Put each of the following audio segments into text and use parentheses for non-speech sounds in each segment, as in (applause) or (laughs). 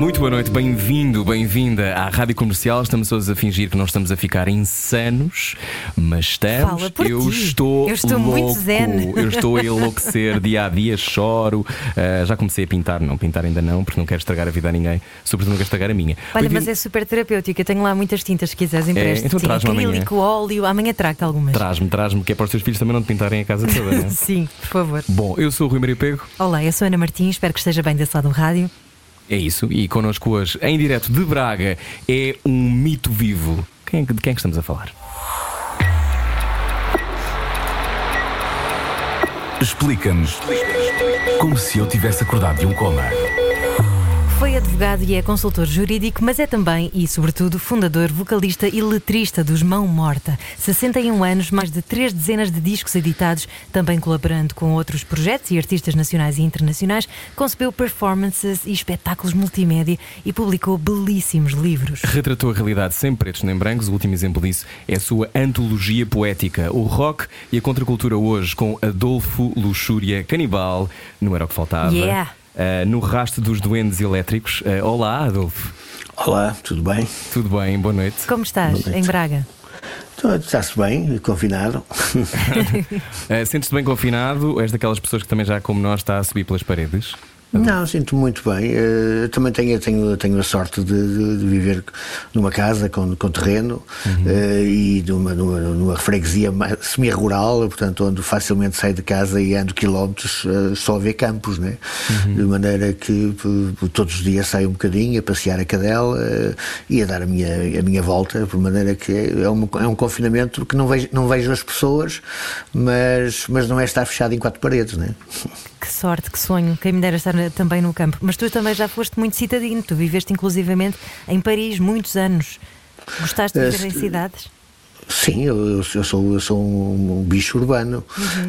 Muito boa noite, bem-vindo, bem-vinda à Rádio Comercial. Estamos todos a fingir que não estamos a ficar insanos, mas estamos. Fala por eu ti. estou Eu estou louco. muito zen. Eu estou a enlouquecer (laughs) dia a dia, choro. Ah, já comecei a pintar, não pintar ainda não, porque não quero estragar a vida a ninguém, sobretudo não quero estragar a minha. Olha, mas é super terapêutico. Eu tenho lá muitas tintas, se quiseres empreste. então Sim, traz-me amanhã. acrílico, óleo. Amanhã trago-te algumas. Traz-me, traz-me, que é para os teus filhos também não te pintarem a casa toda, não é? (laughs) Sim, por favor. Bom, eu sou o Rui Maria Pego. Olá, eu sou a Ana Martins, espero que esteja bem desse lado do rádio. É isso, e connosco hoje, em direto de Braga, é um mito vivo. Quem, de quem é que estamos a falar? Explica-nos como se eu tivesse acordado de um coma. Foi advogado e é consultor jurídico, mas é também e, sobretudo, fundador, vocalista e letrista dos Mão Morta. 61 anos, mais de três dezenas de discos editados, também colaborando com outros projetos e artistas nacionais e internacionais, concebeu performances e espetáculos multimédia e publicou belíssimos livros. Retratou a realidade sem pretos nem brancos. O último exemplo disso é a sua antologia poética, o rock e a contracultura hoje, com Adolfo Luxúria Canibal, não era o que faltava. Yeah. Ah, no rastro dos duendes elétricos. Ah, olá, Adolfo. Olá, tudo bem? Tudo bem? Boa noite. Como estás, em Braga? Está-se bem, confinado. Ah, (laughs) Sentes-te bem confinado? És daquelas pessoas que também já, como nós, está a subir pelas paredes? Não, sinto muito bem. Eh, também tenho, tenho, tenho a sorte de, de- de viver numa casa com, com terreno eh, e numa, numa, numa freguesia semi-rural, portanto, onde facilmente saio de casa e ando quilómetros eh, só a ver campos, né? De maneira que todos os dias saio um bocadinho a passear a cadela e a dar a minha, a minha volta, por maneira que é um, é um confinamento que não vejo, não vejo as pessoas, mas, mas não é estar fechado em quatro paredes, né? Que sorte, que sonho. Quem me dera estar também no campo. Mas tu também já foste muito citadino. Tu viveste inclusivamente em Paris muitos anos. Gostaste de Eh, viver em cidades? Sim, eu, eu sou, eu sou um, bicho urbano,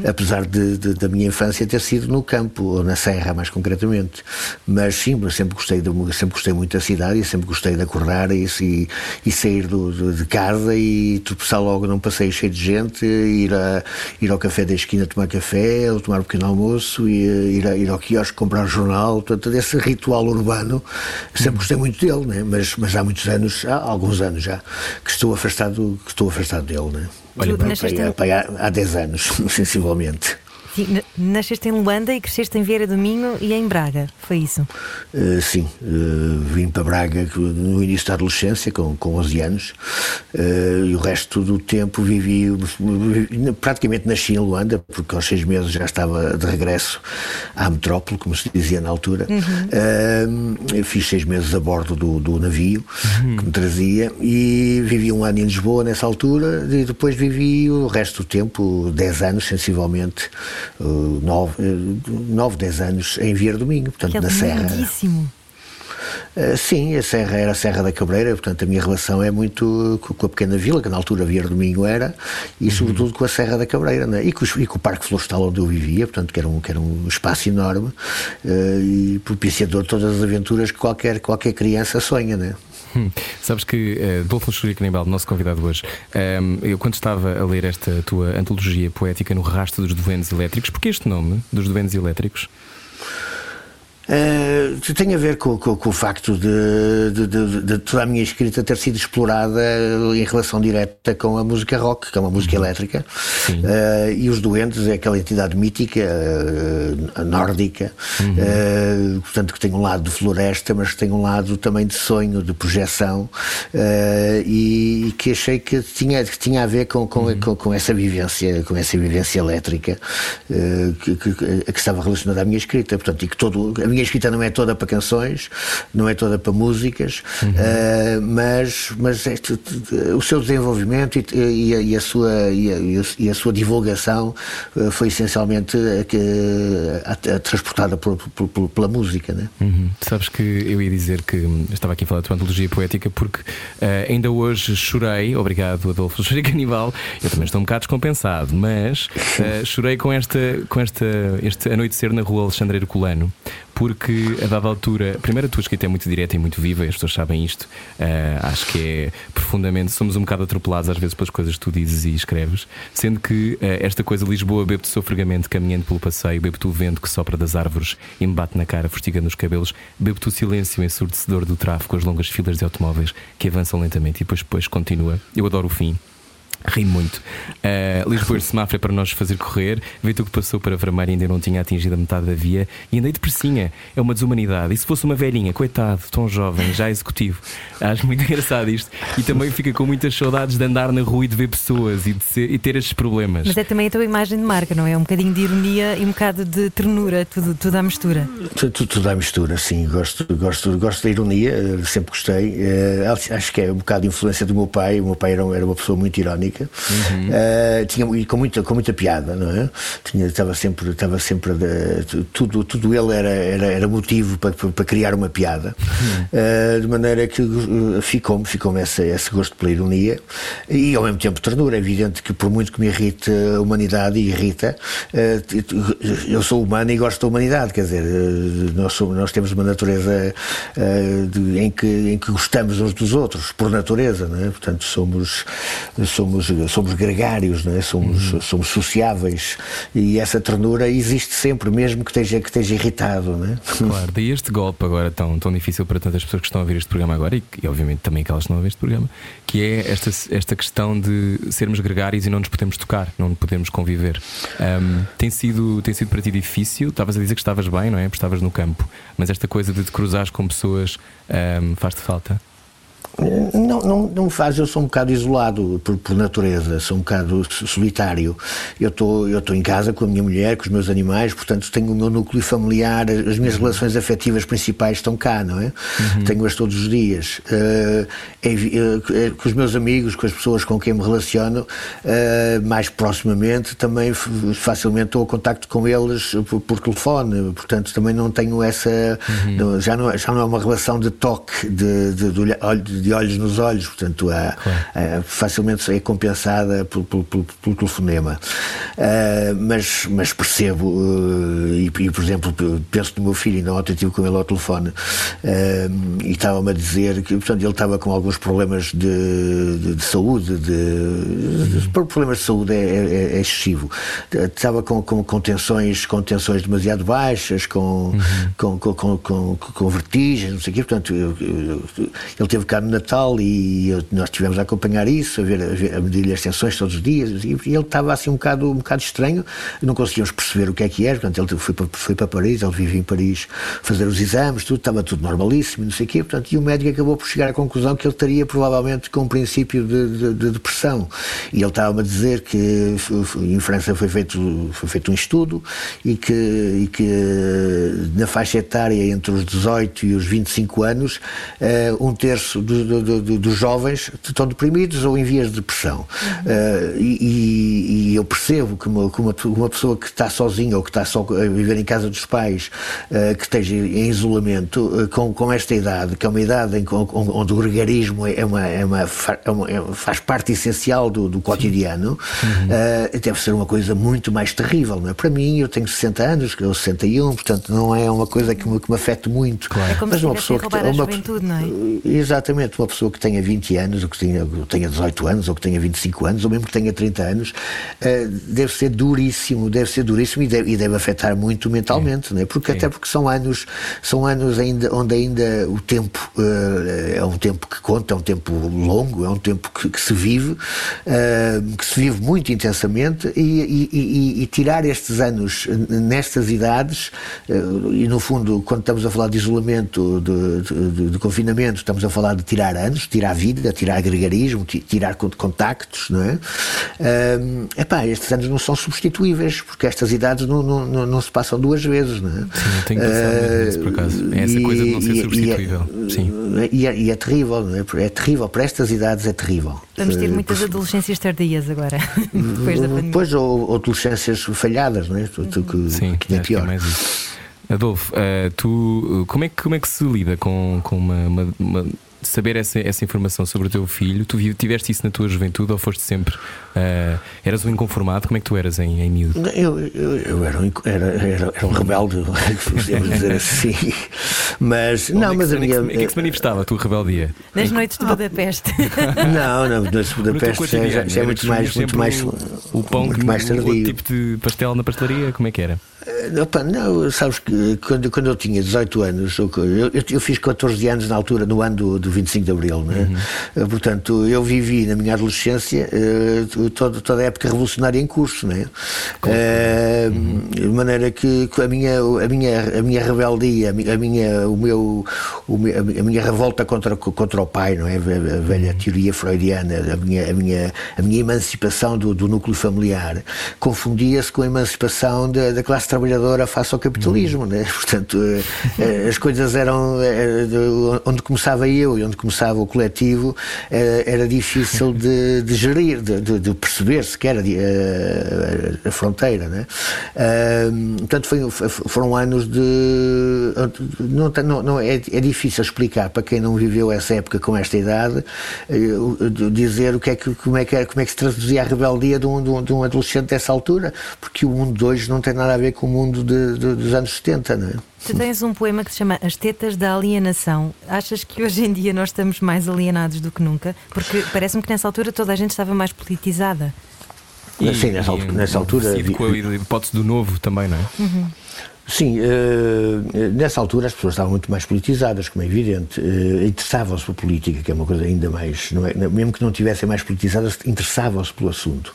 apesar de, de- da minha infância ter sido no campo, ou na serra mais concretamente. Mas sim, eu sempre gostei, de, sempre gostei muito da cidade e sempre gostei de acordar e, e, e sair do- de, de casa e tropeçar logo num passeio cheio de gente, ir, a, ir ao café da esquina tomar café, ou tomar um pequeno almoço, e ir, a, ir ao quiosque comprar um jornal. Portanto, esse ritual urbano, sempre gostei muito dele, né? mas, mas há muitos anos, há alguns anos já, que estou afastado, que estou afastado dele. Né? Olha, em- pá, há, há 10 anos, (laughs) sensivelmente. Nasceste em Luanda e cresceste em Vieira do Minho e em Braga. Foi isso? Uh, sim, uh, vim para Braga no início da adolescência, com, com 11 anos, uh, e o resto do tempo vivi, praticamente nasci em Luanda, porque aos seis meses já estava de regresso à metrópole, como se dizia na altura. Uh, eu fiz seis meses a bordo do, do navio que me trazia e vivi um ano em Lisboa nessa altura, e depois vivi o resto do tempo, 10 anos sensivelmente, 9, 9 10 anos em Vieira do Minho, portanto, Que é na Serra. lindíssimo. Uh, sim, a Serra era a Serra da Cabreira, portanto a minha relação é muito co- com a pequena vila, que na altura Vieira do Minho era, e sobretudo com a Serra da Cabreira, né? e, com, os- e com o Parque Florestal onde eu vivia, portanto que era um, que era um espaço enorme uh, e propiciador de todas as aventuras que qualquer, qualquer criança sonha, né? (laughs) Sabes que uh, Adolfo Luxúria Canibal, nosso convidado hoje, um, eu quando estava a ler esta tua antologia poética no rastro dos duendes elétricos, porque este nome dos duendes elétricos? Uh, tem a ver com, com- com o facto de, de- de- de toda a minha escrita ter sido explorada em relação direta com a música rock, que é uma música elétrica, Uh, e os Doentes é aquela entidade mítica, uh, nórdica, uh, portanto que tem um lado de floresta, mas tem um lado também de sonho, de projeção, e, e que achei que tinha, que tinha a ver com, com, com, com essa vivência, com essa vivência elétrica que, que- que estava relacionada à minha escrita, portanto, e que todo, minha escrita não é toda para canções, não é toda para músicas, uhum. uh, mas, mas este, o seu desenvolvimento e, e, a, e, a, sua, e, a, e a sua divulgação uh, foi essencialmente a, transportada por, por, por, pela música. Né? Uhum. Sabes que eu ia dizer que estava aqui a falar da tua antologia poética porque uh, ainda hoje chorei, obrigado Adolfo, (laughs) chorei canibal, eu também estou um bocado descompensado, mas (laughs) chorei com esta, com esta este anoitecer na rua Alexandre Herculano, porque a dada altura, primeiro a tua escrita é muito direta e muito viva, as pessoas sabem isto. Uh, acho que é profundamente, somos um bocado atropelados às vezes pelas coisas que tu dizes e escreves, sendo que uh, esta coisa Lisboa bebo-te sofregamente caminhando pelo passeio, bebo-te o vento que sopra das árvores e me bate na cara, fustigando os cabelos, bebo-te o silêncio ensurdecedor do tráfego, as longas filas de automóveis que avançam lentamente e depois, depois continua. Eu adoro o fim. Ri muito. Uh, Lisboa de semáforo é para nós fazer correr. Vê tu que passou para vermelho e ainda não tinha atingido a metade da via. E andei depressinha. É uma desumanidade. E se fosse uma velhinha, coitado, tão jovem, já executivo. Acho muito engraçado isto. E também fica com muitas saudades de andar na rua e de ver pessoas e, de ser, e ter estes problemas. Mas é também a tua imagem de marca, não é? Um bocadinho de ironia e um bocado de ternura, tudo, tudo à mistura. Tudo, tudo à mistura, sim. Gosto, gosto, gosto da ironia, sempre gostei. Uh, acho que é um bocado de influência do meu pai. O meu pai era, era uma pessoa muito irónica. Uhum. Uh, tinha, e com muita, com muita piada, não é? Tinha, estava sempre, estava sempre de, tudo, tudo ele era, era, era motivo para, para criar uma piada, uhum. uh, de maneira que ficou-me ficou esse, esse gosto pela ironia e ao mesmo tempo ternura. É evidente que por muito que me irrite a humanidade e irrita, uh, eu sou humano e gosto da humanidade, quer dizer, nós, somos, nós temos uma natureza de, em, que, em que gostamos uns dos outros, por natureza, não é? Portanto, somos, somos somos, somos gregários, não é? somos, uhum. somos sociáveis e essa ternura existe sempre, mesmo que esteja, que esteja irritado. Não é? Claro, daí este golpe agora tão, tão difícil para tantas pessoas que estão a ouvir este programa agora e, e obviamente também aquelas que não ouvem este programa, que é esta, esta questão de sermos gregários e não nos podemos tocar, não podemos conviver. Um, tem, sido, tem sido para ti difícil? Estavas a dizer que estavas bem, não é? Porque estavas no campo, mas esta coisa de te cruzares com pessoas um, faz-te falta? Não, não, não faz, eu sou um bocado isolado por, por natureza, sou um bocado solitário. Eu estou eu estou em casa com a minha mulher, com os meus animais, portanto tenho o meu núcleo familiar, as minhas uhum. relações afetivas principais estão cá, não é? Uhum. Tenho-as todos os dias. Uh, é, é, com os meus amigos, com as pessoas com quem me relaciono, uh, mais proximamente, também facilmente estou a contacto com eles por, por telefone, portanto também não tenho essa. Uhum. já, não, já não é uma relação de toque, de, de, de, de de olhos nos olhos, portanto, há, claro. facilmente é compensada pelo, pelo, pelo, pelo telefonema. Uh, mas, mas percebo, uh, e, e, por exemplo, penso no meu filho, ainda ontem estive com ele ao telefone uh, e estava-me a dizer que portanto, ele estava com alguns problemas de, de, de saúde, de, de, problemas de saúde é, é, é excessivo. Estava com, com, com, tensões, com tensões demasiado baixas, com, uhum. com, com, com, com, vertigens, não sei o quê, portanto, eu, eu, ele teve cá Natal e eu, nós tivemos a acompanhar isso, a, ver, a, ver, a medir-lhe as tensões todos os dias e, ele estava assim um bocado, um bocado estranho, não conseguíamos perceber o que é que era, portanto ele foi para, foi para Paris, ele vivia em Paris fazer os exames, tudo, estava tudo normalíssimo, não sei o quê, portanto, e o médico acabou por chegar à conclusão que ele estaria provavelmente com um princípio de, de, de depressão. E ele estava-me a dizer que em França foi feito, foi feito um estudo e que, e que na faixa etária entre os 18 e os 25 anos, uh, um terço dos do, do, dos jovens estão deprimidos ou em vias de depressão. Uhum. Uh, e, e, eu percebo que uma, que uma, uma, pessoa que está sozinha ou que está só a viver em casa dos pais, uh, que esteja em isolamento, uh, com, com esta idade, que é uma idade em, onde o gregarismo é uma, é uma, é uma é, faz parte essencial do, do cotidiano, uhum. deve ser uma coisa muito mais terrível. Não é? Para mim, eu tenho 60 anos, eu 61, portanto não é uma coisa que me, que me afeta muito. Claro. É como Mas se uma pessoa que, uma, juventude, não é? Exatamente uma pessoa que tenha 20 anos, ou que tenha, tenha 18 anos, ou que tenha 25 anos, ou mesmo que tenha 30 anos, uh, deve ser duríssimo, deve ser duríssimo e deve, e deve afetar muito mentalmente, né? porque, até porque são anos, são anos ainda, onde ainda o tempo uh, é um tempo que conta, é um tempo longo, é um tempo que, que se vive, uh, que se vive muito intensamente e, e, e, tirar estes anos nestas idades, e no fundo, quando estamos a falar de isolamento, de, de, de, de confinamento, estamos a falar de tirar tirar anos, tirar vida, tirar gregarismo, tirar contactos, não é? Um, epá, estes anos não são substituíveis, porque estas idades não, não, não, não se passam duas vezes, não é? Sim, tenho pensado nisso, por acaso. É essa e, coisa de não ser é- substituível. E é, Sim. E é, e é terrível, não é? É terrível, para estas idades é terrível. Vamos ter muitas uh, adolescências tardias agora, (laughs) depois da pandemia. Pois, ou, ou adolescências falhadas, não é? Que, Sim, que é pior. É Adolfo, uh, tu, como é, que, como é que se lida com, com uma, uma, uma saber essa, essa informação sobre o teu filho, tu tiveste isso na tua juventude ou foste sempre. Uh, eras um inconformado? Como é que tu eras em, em miúdo? Eu, eu, eu era, um, era, era, era um rebelde, (laughs) podemos dizer assim. Mas, Onde não, é mas a minha. Em que é que se manifestava a tua rebeldia? Nas noites de Budapeste. (laughs) não, não, nas de Budapeste já, já, já é muito mais. Muito mais o, o pão, muito mais tardio. O tipo de pastel na pastelaria, como é que era? Eh, opa, não, sabes que quando, quando eu tinha 18 anos, eu, eu, eu, fiz 14 anos na altura, no ano do, do 25 de Abril, né? Uhum. Portanto, eu vivi na minha adolescência uh, toda, toda a época revolucionária em curso, né? Uh, uhum. De maneira que a minha, a minha, a minha rebeldia, a minha, o meu, o meu, a minha revolta contra, contra o pai, não é? A velha teoria freudiana, a minha, a minha, a minha emancipação do, do núcleo familiar, confundia-se com a emancipação da, da classe trabalhadora face ao capitalismo, né? (laughs) Portanto, uh, as coisas eram onde começava eu e onde começava o coletivo era, difícil de, de gerir, de, de, perceber sequer a, a, fronteira. Né? Portanto, foi, foram anos de. Não, não, não é, é, difícil explicar para quem não viveu essa época com esta idade, dizer o que é que, como, é que, como é que se traduzia a rebeldia de, um, de um adolescente dessa altura, porque o mundo de hoje não tem nada a ver com o mundo de, dos anos 70. Não é? Tu tens um poema que se chama As Tetas da Alienação. Achas que hoje em dia nós estamos mais alienados do que nunca? Porque parece-me que nessa altura toda a gente estava mais politizada. E, Sim, nessa, e, nessa altura. E com a hipótese do novo também, não é? Uhum. Sim, uh, nessa altura as pessoas estavam muito mais politizadas, como é evidente, uh, interessavam-se pela política, que é uma coisa ainda mais, é, mesmo que não tivessem mais politizadas, interessavam-se pelo assunto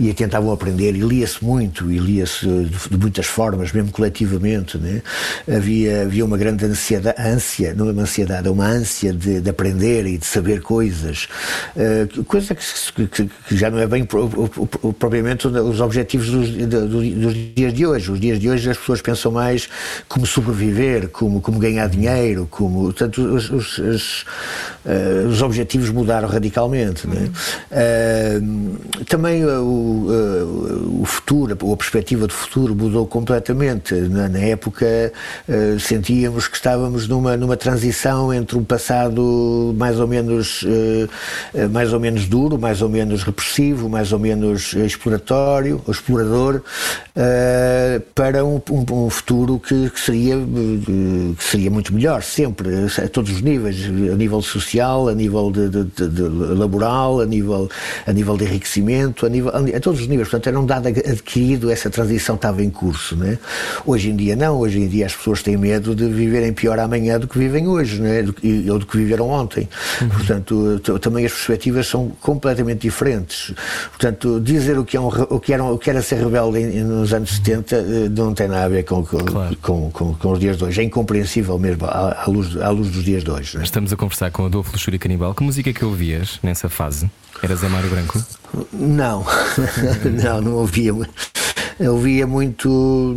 e tentavam aprender, e lia-se muito, e lia-se de, muitas formas, mesmo coletivamente, né? havia, havia uma grande ansiedade, ânsia, não é uma ansiedade, é uma ânsia de, de aprender e de saber coisas, coisa que, que, que, já não é bem propriamente os objetivos dos, dos dias de hoje. Os dias de hoje as pessoas pensam pensam mais como sobreviver, como, como ganhar dinheiro, como. Portanto, os, os, os, uh, os objetivos mudaram radicalmente. Uhum. Né? Uh, também o, uh, o futuro, a perspectiva de futuro mudou completamente. Na, na época sentíamos que estávamos numa, numa transição entre um passado mais ou menos mais ou menos duro, mais ou menos repressivo, mais ou menos exploratório, explorador, para um, um, um futuro que, que, seria, que seria muito melhor, sempre, a todos os níveis, a nível social, a nível de, de, de, laboral, a nível, a nível de enriquecimento, a, nível, a todos os níveis. Portanto, era um dado adquirido, essa transição estava em curso. Né? Hoje em dia, não. Hoje em dia, as pessoas têm medo de viverem pior amanhã do que vivem hoje, né? ou do que viveram ontem. Uhum. Portanto, também as perspectivas são completamente diferentes. Portanto, dizer o que, é um, o que, era, o que era ser rebelde nos anos 70 eh, não tem nada a ver com com, claro. com, com, com, os dias de hoje. É incompreensível mesmo à, à luz, à luz dos dias de hoje. É? Estamos a conversar com Adolfo Luxúria Canibal. Que música que ouvias nessa fase? Era Zé Mário Branco? Não, (laughs) não, não ouvia eu via muito.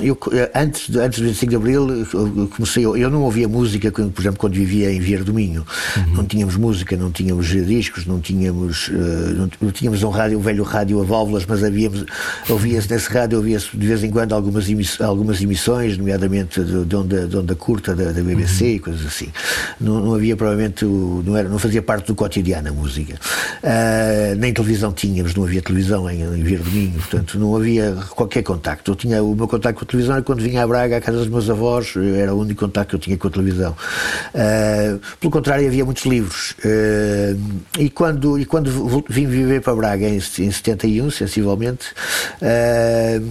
Eu, antes, antes do 25 de Abril, eu comecei. Eu não ouvia música, por exemplo, quando vivia em Vieira do Minho. Uhum. Não tínhamos música, não tínhamos discos, não tínhamos. Eh, não, tínhamos um rádio, um velho rádio a válvulas, mas havíamos. Ouvia-se nesse rádio, ouvia-se de vez em quando algumas, emiss, algumas emissões, nomeadamente de onda, de onda curta da, da BBC uhum. e coisas assim. Não, não havia, provavelmente. Não, era, não fazia parte do cotidiano a música. Uh, nem televisão tínhamos, não havia televisão em, em Vieira do Minho, portanto, não havia qualquer contacto. Eu tinha o meu contacto com a televisão e quando vinha a Braga, à casa dos meus avós, era o único contacto que eu tinha com a televisão. Uh, pelo contrário, havia muitos livros. Uh, e, quando, e quando vim viver para Braga, em, em 71, sensivelmente, uh,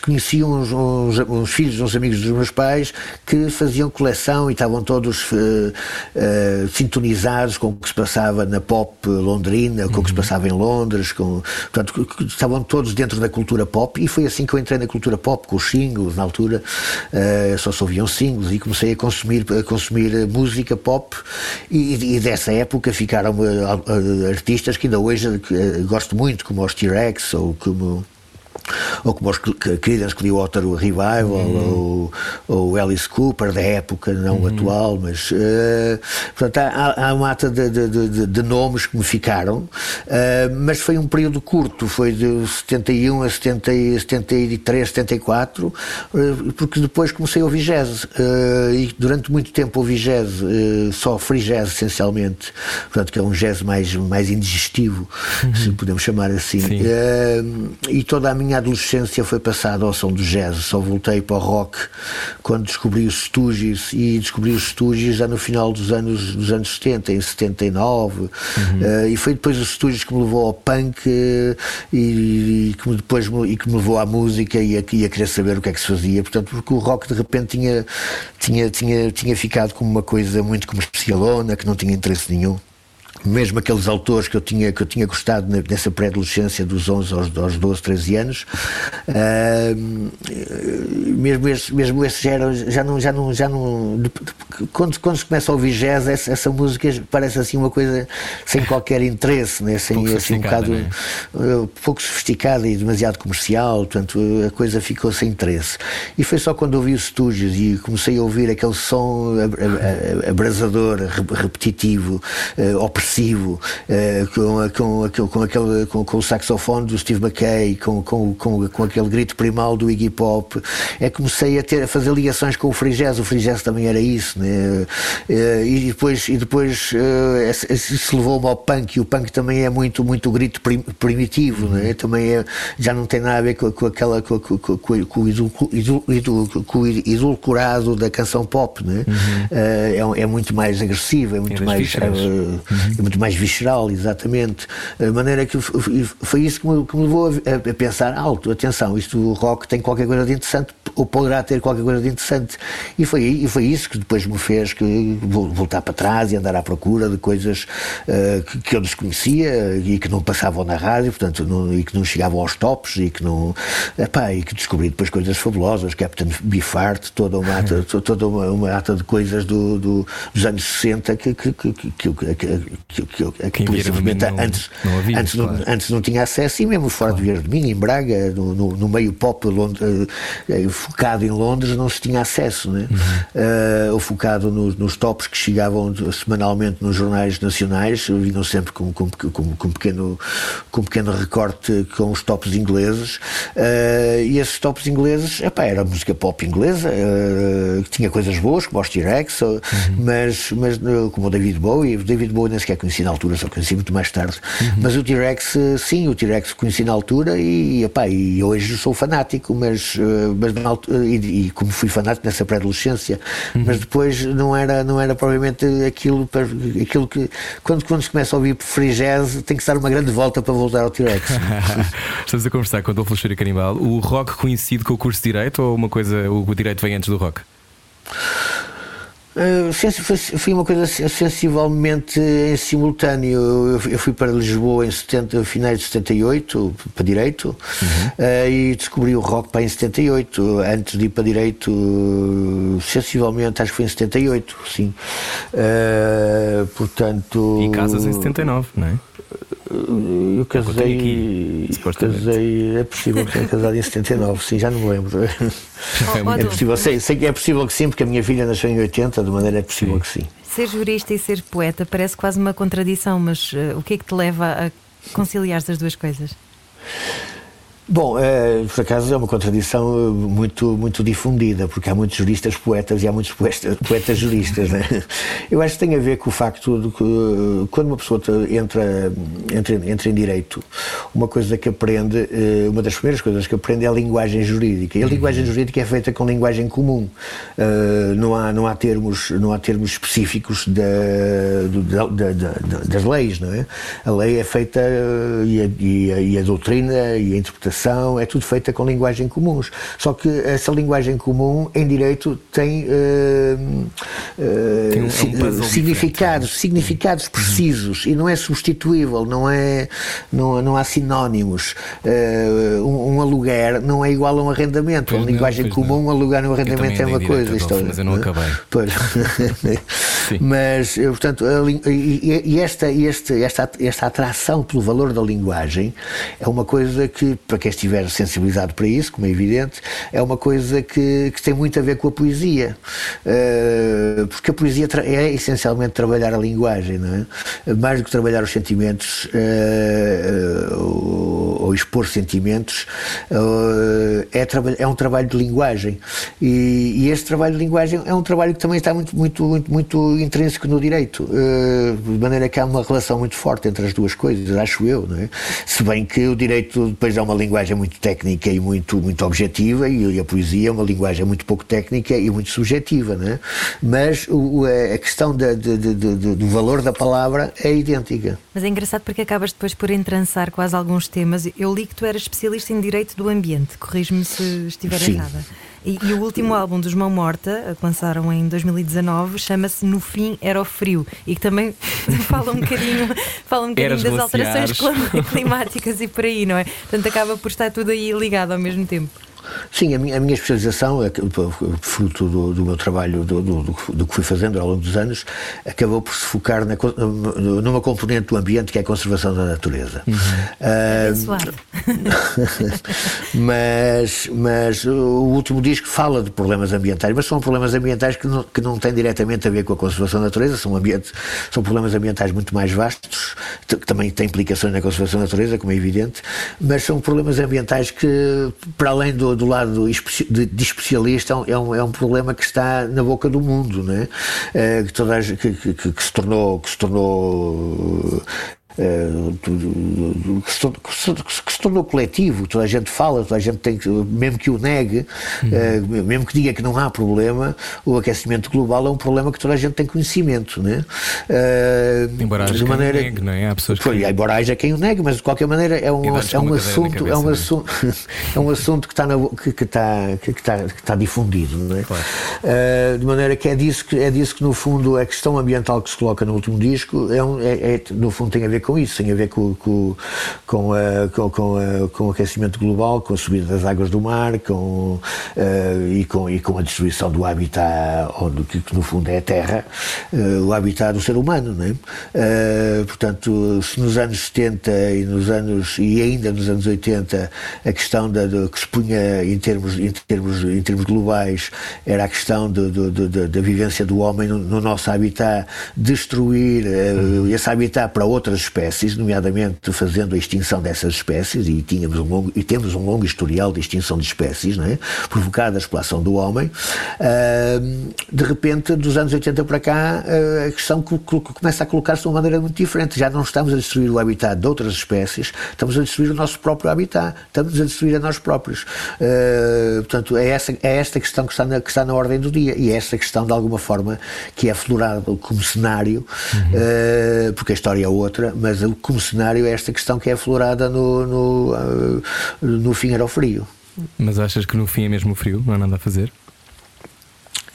conheci uns, uns, uns, filhos, uns amigos dos meus pais, que faziam coleção e estavam todos sintonizados com o que se passava na pop londrina, com o que se uhum. passava em Londres, com, portanto, estavam todos dentro da cultura pop e foi assim que eu entrei na cultura pop, com os singles, na altura uh, só se ouviam singles e comecei a consumir, a consumir música pop e, e dessa época ficaram uh, artistas que ainda hoje gosto muito, como os T-Rex ou como ou como os Creedence Clearwater Revival, uhum. ou, ou Alice Cooper, da época, não uhum. atual, mas uh, portanto, há, há uma mata de, de, de, de, nomes que me ficaram, uh, mas foi um período curto, foi de 71 a 70, 73, 74, uh, porque depois comecei a ouvir jazz, uh, e durante muito tempo ouvi jazz, só free jazz essencialmente, portanto, que é um jazz mais, mais indigestivo, uhum. se podemos chamar assim, e toda a minha minha adolescência foi passada ao som do jazz, só voltei para o rock quando descobri os Stooges e descobri os Stooges já no final dos anos, dos anos 70, em 79, uhum. uh, e foi depois os Stooges que me levou ao punk uh, e, e, que me depois me, e que me levou à música e a, e a querer saber o que é que se fazia, portanto, porque o rock de repente tinha, tinha, tinha, tinha ficado como uma coisa muito comercialona, que não tinha interesse nenhum mesmo aqueles autores que eu tinha, que eu tinha gostado nessa pré-adolescência dos 11 aos, aos 12, 13 anos, uh, mesmo esses, mesmo esses já, eram, já não, já não, já não quando, quando se começa a ouvir jazz, essa, essa música parece assim uma coisa sem qualquer interesse, né? sem, pouco assim, um bocado né? pouco sofisticada e demasiado comercial, portanto a coisa ficou sem interesse. E foi só quando ouvi os Stooges e comecei a ouvir aquele som abrasador, repetitivo, uh, opressivo, uh, com, com, com, aquele, com, com o saxofone do Steve McKay, com, com, com, com aquele grito primal do Iggy Pop, é comecei a, ter, a fazer ligações com o free jazz. O free jazz também era isso, né? Uh, e depois, e depois uh, se levou-me ao punk, e o punk também é muito, muito grito prim, primitivo, né? também é, já não tem nada a ver com, com aquela, com, com, com, o edulcorado da canção pop, né? Uhum. é, é muito mais agressivo, é muito mais. Uhum é muito mais visceral, exatamente. A maneira que foi isso que me, que me levou a, a, pensar alto, atenção, isto o rock tem qualquer coisa de interessante, ou poderá ter qualquer coisa de interessante. E foi, e foi isso que depois me fez que voltar para trás e andar à procura de coisas uh, que, que, eu desconhecia e que não passavam na rádio, portanto, não, e que não chegavam aos tops e que não. Epá, e que descobri depois coisas fabulosas, Captain Beefheart, toda uma ata, toda uma, uma ata de coisas do, do, dos anos 60 que, que, que, que, que, que, que, que possivelmente antes, não havia, antes, claro. não, antes não tinha acesso, e mesmo fora claro. de Ver de mim, em Braga, no, no, no meio pop Londres, uh, focado em Londres, não se tinha acesso, né? Uhum. Uh, ou focado nos, nos tops que chegavam semanalmente nos jornais nacionais, vinham sempre com, com, com, com, pequeno, com pequeno recorte com os tops ingleses, uh, e esses tops ingleses, epá, era música pop inglesa, que tinha coisas boas, como os T-Rex, uhum. mas, mas como o David Bowie, David Bowie nem sequer conheci na altura, só conheci muito mais tarde. Uhum. Mas o T-Rex, sim, o T-Rex conheci na altura e, epá, e hoje sou fanático, mas, eh, mas altura, e, e, como fui fanático nessa pré-adolescência, uhum. mas depois não era, não era provavelmente aquilo, aquilo que. Quando, quando se começa a ouvir free jazz, tem que dar uma grande volta para voltar ao T-Rex. (laughs) Estamos a conversar com o Adolfo Luxúria Canibal. O rock coincide com o curso de Direito ou uma coisa, o direito vem antes do rock? Uh, foi uma coisa sensivelmente em simultâneo. Eu, fui para Lisboa em 70, finais de 78, para Direito, uhum. uh, e descobri o rock para em 78. Antes de ir para Direito, sensivelmente, acho que foi em 78, sim. Uh, portanto. E casas em 79, não é? Eu casei. Aqui, casei. É possível que tenha casado em 79, sim, já não me lembro. Oh, é possível, sei, sei que é possível que sim, porque a minha filha nasceu em 80, de maneira é possível sim. que sim. Ser jurista e ser poeta parece quase uma contradição, mas uh, o que é que te leva a conciliar estas duas coisas? Bom, é, por acaso é uma contradição eh, muito, muito difundida, porque há muitos juristas poetas e há muitos poetas, poetas juristas. Né? (laughs) Eu acho que tem a ver com o facto de que eh, quando uma pessoa entra, entra, entra em direito, uma coisa que aprende, uma das primeiras coisas que aprende é a linguagem jurídica. E a linguagem uhum. jurídica é feita com linguagem comum. Não há, não há, termos, não há termos específicos da, da, da, das leis, não é? A lei é feita e a, e a, e a doutrina e a interpretação comunicação, é tudo feita com linguagem comuns. Só que essa linguagem comum em direito tem, uh, tem um, é um significados, significados uhum. precisos e não é substituível, não, é, não, não há sinónimos. Uh, um, um, aluguer não é igual a um arrendamento. Pois linguagem comum, não. alugar um arrendamento é uma coisa. Isto, mas eu não acabei. Pois. (laughs) mas, portanto, e, e esta, este, esta, esta atração pelo valor da linguagem é uma coisa que, para quem estiver sensibilizado para isso, como é evidente, é uma coisa que, que tem muito a ver com a poesia. Uh, porque a poesia é essencialmente trabalhar a linguagem, não é? Mais do que trabalhar os sentimentos uh, ou, ou, expor sentimentos, uh, é, é um trabalho de linguagem. E, e este trabalho de linguagem é um trabalho que também está muito, muito, muito, muito intrínseco no direito, de maneira que há uma relação muito forte entre as duas coisas, acho eu, não é? Se bem que o direito depois é uma linguagem muito técnica e muito, muito objetiva, e a poesia é uma linguagem muito pouco técnica e muito subjetiva, não é? Mas o, a questão de, de, de, do valor da palavra é idêntica. Mas é engraçado porque acabas depois por entrançar quase alguns temas. Eu li que tu eras especialista em direito do ambiente, corrijo-me se estiver Sim. errada. E, e, o último álbum dos Mão Morta, que lançaram em 2019, chama-se No Fim Era o Frio e que também (laughs) fala um bocadinho, fala um bocadinho das alterações (laughs) climáticas e por aí, não é? Portanto, acaba por estar tudo aí ligado ao mesmo tempo. Sim, a minha, a minha especialização, é fruto do, do meu trabalho, do, do, do, que fui fazendo ao longo dos anos, acabou por se focar na, numa componente do ambiente que é a conservação da natureza. Uhum. Uh, (laughs) mas, mas o último disco fala de problemas ambientais, mas são problemas ambientais que não, que não têm diretamente a ver com a conservação da natureza, são, ambiente, são problemas ambientais muito mais vastos, que também têm implicações na conservação da natureza, como é evidente, mas são problemas ambientais que, para além do do lado de, especialista é um, é um problema que está na boca do mundo, né? que, toda a, que, que, que, se tornou que se tornou que se, que se, tornou coletivo, toda a gente fala, toda a gente tem que, mesmo que o negue, uhum. mesmo que diga que não há problema, o aquecimento global é um problema que toda a gente tem conhecimento, né? embora haja de maneira, quem o negue, não é? Há pessoas que... embora haja quem o negue, mas de qualquer maneira é um, é um assunto, é um assunto, é um assunto que está, na, que, que, está, que, está, que está difundido, não é? Claro. de maneira que é disso que é disso que no fundo a questão ambiental que se coloca no último disco é, um, é, é no fundo tem a ver com isso, tem a ver com, com, com, a, com, com, a, com o aquecimento global, com a subida das águas do mar com, uh, e, com, e com a destruição do habitat, onde, que, no fundo é a terra, uh, o habitat do ser humano. Não é? Uh, portanto, se nos anos 70 e nos anos e ainda nos anos 80 a questão da, de, que se punha em termos, em termos, em termos globais era a questão de, de, de da vivência do homem no, no nosso habitat, destruir esse habitat para outras espécies, nomeadamente fazendo a extinção dessas espécies, e, tínhamos um longo, e temos um longo historial de extinção de espécies, não é? provocadas pela ação do homem. Uh, de repente, dos anos 80 para cá, uh, a questão começa a colocar-se de uma maneira muito diferente. Já não estamos a destruir o habitat de outras espécies, estamos a destruir o nosso próprio habitat, estamos a destruir a nós próprios. Uh, portanto, é, essa, é esta questão que está, na, que está na ordem do dia, e é esta questão, de alguma forma, que é aflorada como cenário, uhum. porque a história é outra, mas como cenário é esta questão que é aflorada no, no, uh, no fim era o frio. Mas achas que no fim é mesmo frio? Não há nada a fazer?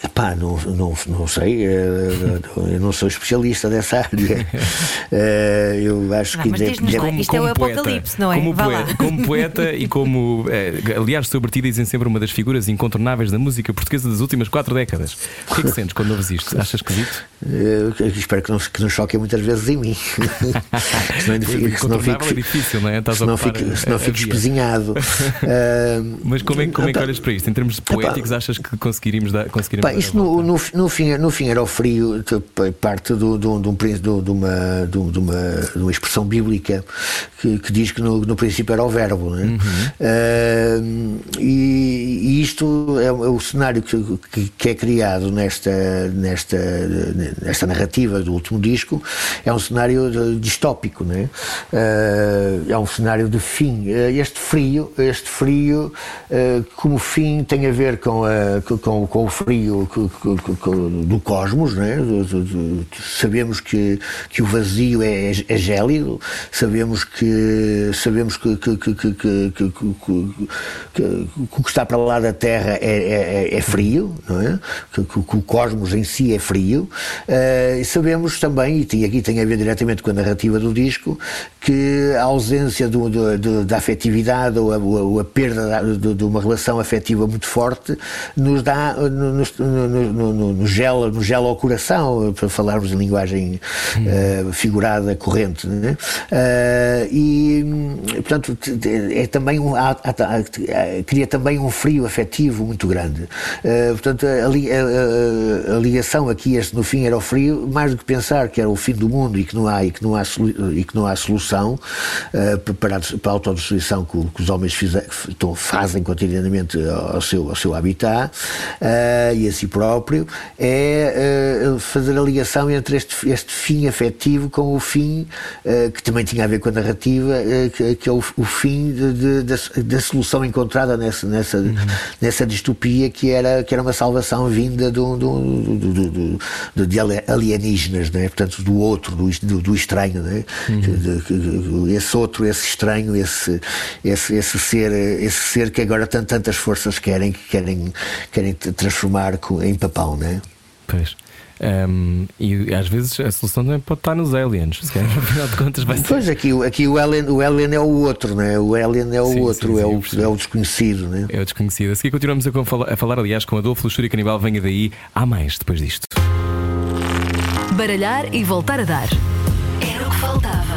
Pá, não, não, não sei, eh, eu não sou especialista dessa área. (laughs) Eh, eu acho não, que. Mas diz-nos lá, isto é o apocalipse, não é? Como poeta, como poeta e como. É, aliás, sobre ti dizem sempre uma das figuras incontornáveis da música portuguesa das últimas quatro décadas. O que é que sentes quando ouves isto? Achas esquisito? Eu espero que não, que não choquem muitas vezes em mim. (laughs) senão, fico, senão fico, é difícil, não é? Estás fico, senão fico espezinhado. uh, (laughs) mas como é, como é que olhas para isto? Em termos poéticos, achas que conseguiríamos dar. Conseguiríamos Pá, isto no, no, no, fim, no fim era o frio, parte do, do, do, de, uma, de, uma, de uma expressão bíblica que, que diz que no, no princípio era o verbo. Né? Uhum. Uh, e, e, isto isto é, o cenário que, que, que, é criado nesta, nesta, nesta narrativa do último disco é um cenário distópico, né? é um cenário de fim. Este frio, este frio como fim tem a ver com, a, com, com o frio do cosmos, né? sabemos que, que o vazio é, é gélido, sabemos que sabemos que, que, que, que, que, que, o que está para lá da Terra é, é, é frio, não é? Que, que, o cosmos em si é frio, uh, e sabemos também, e aqui tem a ver diretamente com a narrativa do disco, que a ausência do, do, do, da afetividade ou a, ou a perda de, de, uma relação afetiva muito forte nos dá, nos, no, no, no, no, gela ao coração, para falarmos em linguagem uh, figurada corrente. Né? Uh, e, portanto, é também um, há, há, cria também um frio afetivo muito grande. Uh, portanto, a, a, a, ligação aqui este, no fim era o frio, mais do que pensar que era o fim do mundo e que não há, e que não há, e que não há solução para, para a autodestruição que, que os homens fizer, fazem cotidianamente ao seu, ao seu habitat e a si próprio, é fazer a ligação entre este, este fim afetivo com o fim que também tinha a ver com a narrativa, que, que, é o, o fim de, de, da, da, solução encontrada nessa, nessa, uhum. nessa distopia que era, que era uma salvação vinda do de alienígenas, né? portanto, do outro, do, do estranho. Né? Uhum. Esse outro, esse estranho, esse, esse, esse, ser, esse ser que agora tantas forças querem, que querem, querem transformar em papão. Né? Pois. Um, e às vezes a solução também pode estar nos aliens, se calhar, (laughs) afinal de contas vai ser. Pois aqui, aqui o, alien, o alien é o outro, né? o alien é o sim, outro, sim, sim, é, o, é o desconhecido. Né? É o desconhecido. A seguir continuamos a, a falar, aliás, com Adolfo Luxúria Canibal. Venha daí, há mais depois disto. Baralhar e voltar a dar. Era o que faltava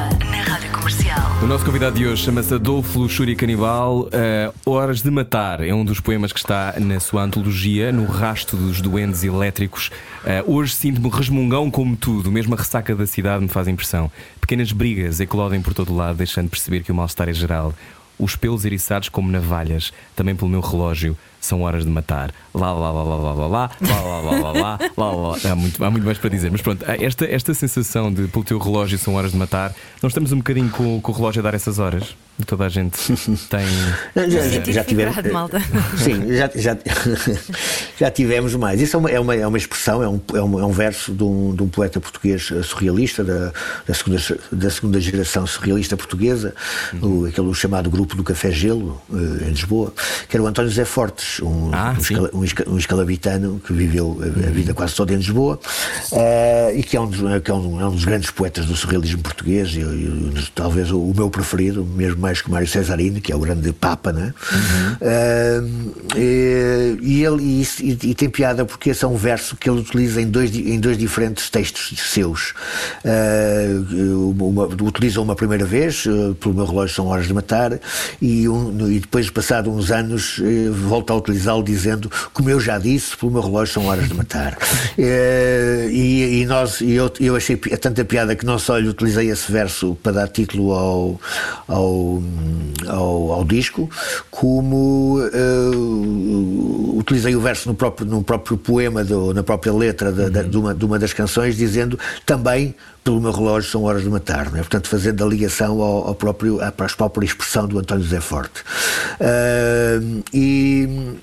Comercial. O nosso convidado de hoje chama-se Adolfo Luxúria Canibal. Uh, Horas de Matar é um dos poemas que está na sua antologia, no rasto dos doentes elétricos. Uh, hoje sinto-me resmungão como tudo, mesmo a ressaca da cidade me faz impressão. Pequenas brigas eclodem por todo lado, deixando perceber que o mal-estar é geral. Os pelos eriçados como navalhas, também pelo meu relógio são horas de matar. Lá, lá, lá, lá, lá, lá, lá, lá, lá, lá, lá, lá, (laughs) lá, lá. Há muito, há muito mais para dizer. Mas pronto, esta, esta sensação de pelo teu relógio são horas de matar, nós estamos um bocadinho com, com o relógio a dar essas horas. Toda a gente (laughs) tem. Já, já, já tivemos. Malta. (laughs) Sim, já, já, (laughs) já tivemos mais. Isso é uma, é uma, é uma expressão, é um, é um, é um verso de um, de um poeta português surrealista, da, da, segunda, da segunda geração surrealista portuguesa, uhum. o, aquele chamado Grupo do Café Gelo, em Lisboa, que era o António Zé Fortes, um, ah, um, um, escalabitano que viveu a, a, vida quase toda em Lisboa uh, e que, é um, dos, que é, um, é um dos grandes poetas do surrealismo português, e, e, talvez o, o meu preferido, mesmo mais que Mário Cesarini, que é o grande Papa, né? Uhum. Uh, e, e, ele e, e, tem piada porque esse é um verso que ele utiliza em dois, em dois diferentes textos seus. Uh, uma, utiliza uma primeira vez, uh, pelo meu relógio são horas de matar, e, um, e depois, passado uns anos, volta a utilizá-lo dizendo, como eu já disse, pelo meu relógio são horas de matar. (laughs) e, e nós, eu, eu achei tanta piada que não só lhe utilizei esse verso para dar título ao, ao ao, ao, disco, como uh, utilizei o verso no próprio, no próprio poema, do, na própria letra de, de, uma, de uma das canções, dizendo também pelo meu relógio são horas de matar, né? portanto fazendo a ligação ao, ao próprio, à, à própria expressão do António José Forte. Uh, e,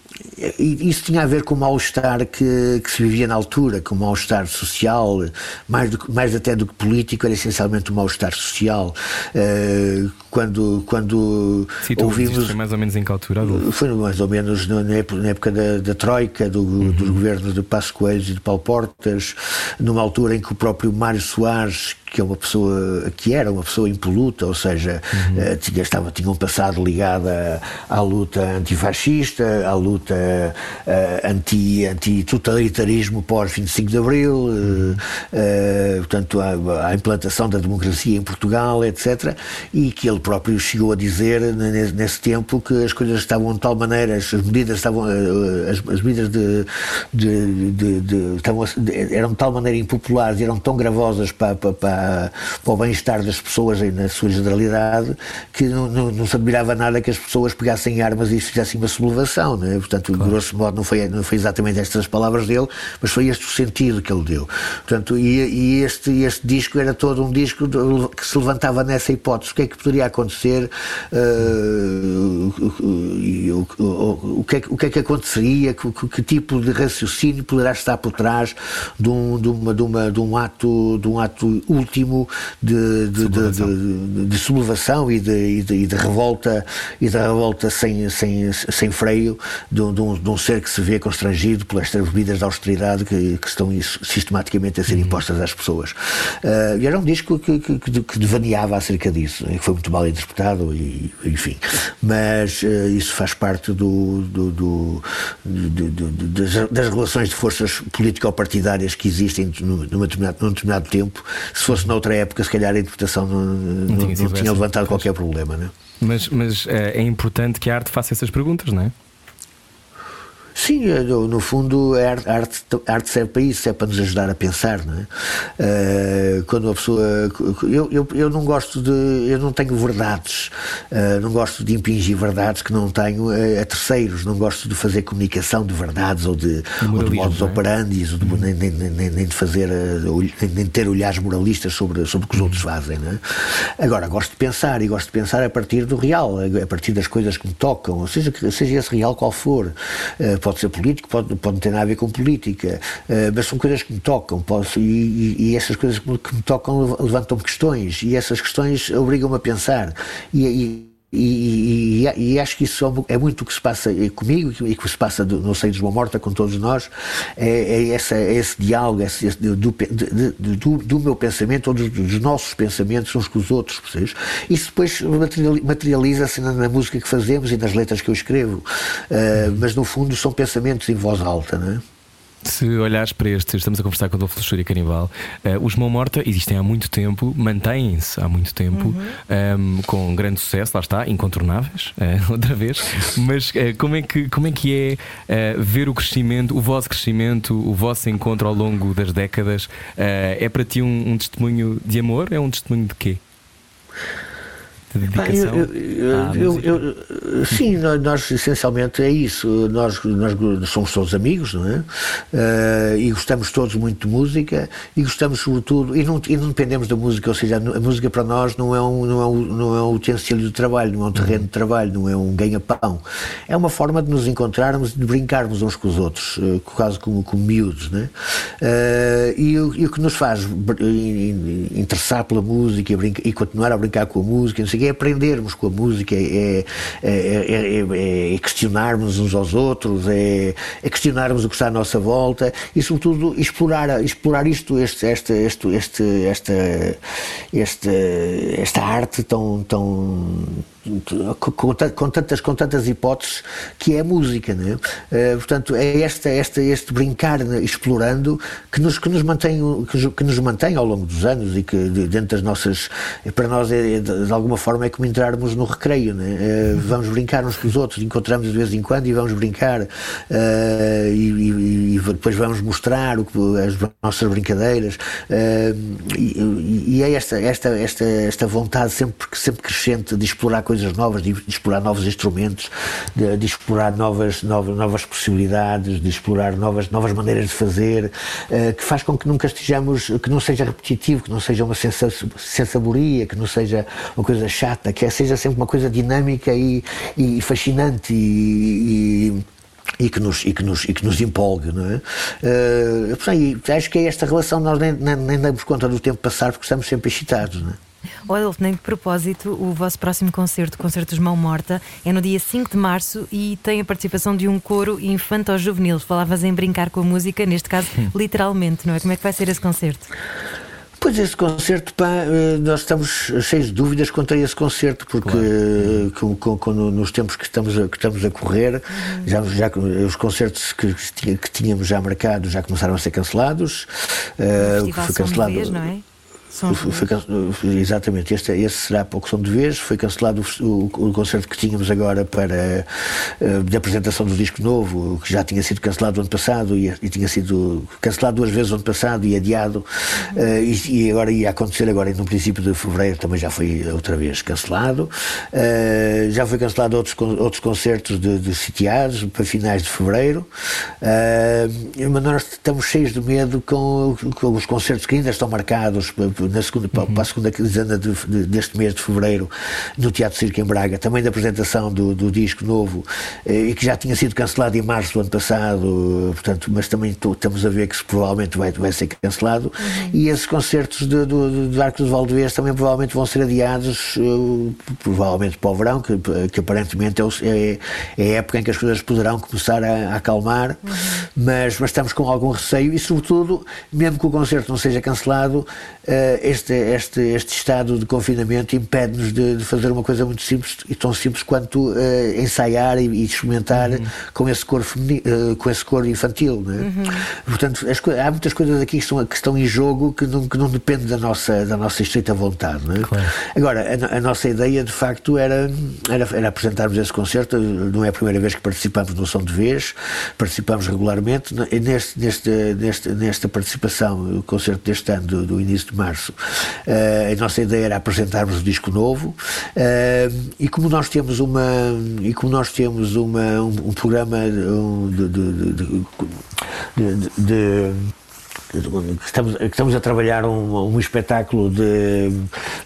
e, isso tinha a ver com o mal-estar que, que, se vivia na altura, com o mal-estar social, mais, do, mais até do que político, era essencialmente o mal-estar social. Uh, quando quando Sim, ouvimos. Foi mais ou menos em que altura? Foi mais ou menos na época, na época da, da Troika, do, uhum. dos governos de Passos Coelho e de Paulo Portas, numa altura em que o próprio Mário Soares personagens que é uma pessoa que era uma pessoa impoluta, ou seja, uhum. uh, tinha, estava, tinha um passado ligado à luta antifascista, à luta uh, anti, anti-totalitarismo pós 25 de Abril, uhum. uh, portanto, à, à, implantação da democracia em Portugal, etc. E que ele próprio chegou a dizer nesse, nesse tempo que as coisas estavam de tal maneira, as medidas estavam, as, as medidas de, de, de, de estavam, eram de tal maneira impopulares, eram tão gravosas para, para, para o bem-estar das pessoas na sua generalidade, que não, não, não, se admirava nada que as pessoas pegassem armas e fizessem uma sublevação. Né? Portanto, claro. grosso modo, não foi, não foi exatamente estas palavras dele, mas foi este o sentido que ele deu. Portanto, e, e este, este disco era todo um disco que se levantava nessa hipótese. O que é que poderia acontecer? Uh, o, o, o, que é, o que é que aconteceria? Que, que, tipo de raciocínio poderá estar por trás de um, de uma, de uma, de um ato, de um ato último de, de, sublevação. de, de sublevação e de, de, de, revolta e de revolta sem, sem, sem freio de um, um, de um ser que se vê constrangido por estas bebidas de austeridade que, que estão sistematicamente a ser uhum. impostas às pessoas. Uh, e era um disco que, que, que devaneava acerca disso, que foi muito mal interpretado, e, enfim. Mas uh, isso faz parte do, do, do das, das, relações de forças político-partidárias que existem num determinado, num determinado tempo. Se fosse noutra época, se calhar a interpretação não, não, não, não tinha levantado qualquer problema. Não é? Mas, mas é, é importante que a arte faça essas perguntas, não é? Sim, é, no, fundo a arte, a arte, a arte serve para isso, é para nos ajudar a pensar, não é? Uh, quando a pessoa. Eu, eu, eu não gosto de. Eu não tenho verdades, uh, não gosto de impingir verdades que não tenho a, a, terceiros, não gosto de fazer comunicação de verdades ou de, ou de modos é? operandis, ou de, uhum. nem, nem, nem, nem, de fazer. Eh, nem de ter olhares moralistas sobre, sobre o que os uhum. outros fazem, não é? Agora, gosto de pensar e gosto de pensar a partir do real, a partir das coisas que me tocam, seja, seja esse real qual for. Uh, pode ser político, pode, pode não ter nada a ver com política, uh, mas são coisas que me tocam posso, e, e, essas coisas que me, tocam levantam questões e essas questões obrigam-me a pensar. e, e e, e, e, acho que isso é muito o que se passa comigo e que se passa do, no seio de uma morta com todos nós é, é, essa, é esse diálogo esse, do, do, do, do, meu pensamento ou dos, dos, nossos pensamentos uns com os outros percebes? isso depois materializa-se na, na, música que fazemos e nas letras que eu escrevo uh, mas no fundo são pensamentos em voz alta não é? Se olhares para este, estamos a conversar com o Adolfo Luxúria Canibal, uh, os Mão Morta existem há muito tempo, mantêm-se há muito tempo, uhum. um, ehm, com grande sucesso, lá está, incontornáveis, uh, (laughs) outra vez. Mas uh, como, é que, como é que é ver o crescimento, o vosso crescimento, o vosso encontro ao longo das décadas? é para ti um, um testemunho de amor? É um testemunho de quê? De dedicação? Eu, eu, eu, sim, nós essencialmente é isso. Nós, nós somos todos amigos, não é? Uh, e gostamos todos muito de música e gostamos sobretudo, e não, e não dependemos da música, ou seja, a música para nós não é um, não é um, não é um utensílio de trabalho, não é um terreno de trabalho, não é um ganha-pão. É uma forma de nos encontrarmos, de brincarmos uns com os outros, quase como, como miúdos, não é? Uh, e, e, o que nos faz interessar pela música e, brincar, e continuar a brincar com a música, não sei é aprendermos com a música, é, é, é, é questionarmos uns aos outros, é, questionarmos o que está à nossa volta e, sobretudo, explorar, explorar isto, este, este, este, este, esta, esta arte tão, tão com, com, tantas, com tantas hipóteses que é a música, não é? Uh, portanto, é esta, esta, este brincar explorando que nos, que, nos mantém, que, que, nos mantém ao longo dos anos e que dentro das nossas. Para nós, é, de alguma forma, é como entrarmos no recreio, não é? Uh, vamos brincar uns com os outros, encontramos de vez em quando e vamos brincar uh, e, e, e, depois vamos mostrar o que, as nossas brincadeiras e, e, é esta, esta, esta, esta vontade sempre, sempre crescente de explorar coisas novas, de, de explorar novos instrumentos, de, de explorar novas, novas, novas possibilidades, de explorar novas, novas maneiras de fazer, uh, que faz com que nunca estejamos, que não seja repetitivo, que não seja uma sensaboria, que não seja uma coisa chata, que seja sempre uma coisa dinâmica e, e fascinante e, e, e que nos, e que nos, e que nos empolgue, não é? Uh, acho que é esta relação, nós nem, nem, nem damos conta do tempo passar porque estamos sempre excitados, não é? O Adolfo, nem de propósito, o vosso próximo concerto, o Concerto dos Mão Morta, é no dia 5 de março e tem a participação de um coro infanto-juvenil. Falavas em brincar com a música, neste caso, literalmente, não é? Como é que vai ser esse concerto? Pois esse concerto, pá, eh, nós estamos cheios de dúvidas quanto a esse concerto, porque claro. Eh, com, com, com, nos tempos que estamos a, que estamos a correr, uhum. já, já os concertos que, que tínhamos já marcados já começaram a ser cancelados. O uh, foi cancelado. Vez, não é? Foi- exatamente, este, esse será para o de vez. Foi cancelado o, o- o concerto que tínhamos agora para eh, de apresentação do disco novo, que já tinha sido cancelado ano passado e, e tinha sido cancelado duas vezes ano passado e adiado. Eh, e, e agora ia acontecer agora no princípio de fevereiro também já foi outra vez cancelado. Eh, já foi cancelado outros, outros concertos de, de sitiados para finais de fevereiro. Mas nós estamos cheios de medo com, com os concertos que ainda estão marcados pa- na segunda, pa- para a segunda quinzena de- de- deste mês de fevereiro no Teatro Circo em Braga, também da apresentação do, do disco novo eh, e que já tinha sido cancelado em março do ano passado, portanto, mas também to- estamos a ver que provavelmente vai, vai ser cancelado. E esses concertos de, do, do Arco dos Valdevez também provavelmente vão ser adiados eh, provavelmente para o verão, que, que aparentemente é, o- é, é a época em que as coisas poderão começar a, a acalmar, mas, mas estamos com algum receio e, sobretudo, mesmo que o concerto não seja cancelado, este, este, este estado de confinamento impede-nos de, de fazer uma coisa muito simples e tão simples quanto eh, ensaiar e, e experimentar com esse cor femini- eh, com esse cor infantil. é? Portanto, as há muitas coisas aqui que estão, que estão em jogo que não, que não dependem da nossa, da nossa estrita vontade. É? Agora, a, a nossa ideia de facto era, era, era apresentarmos esse concerto. Não é a primeira vez que participamos no Som de Vez, participamos regularmente. Neste, neste, neste, nesta participação, o concerto deste ano, do, do início de março, eh, a nossa ideia era apresentarmos o disco novo. eh, e como nós temos uma e como nós temos uma, um, um programa um, de- de- de- de- Estamos, estamos a trabalhar um, um espetáculo de,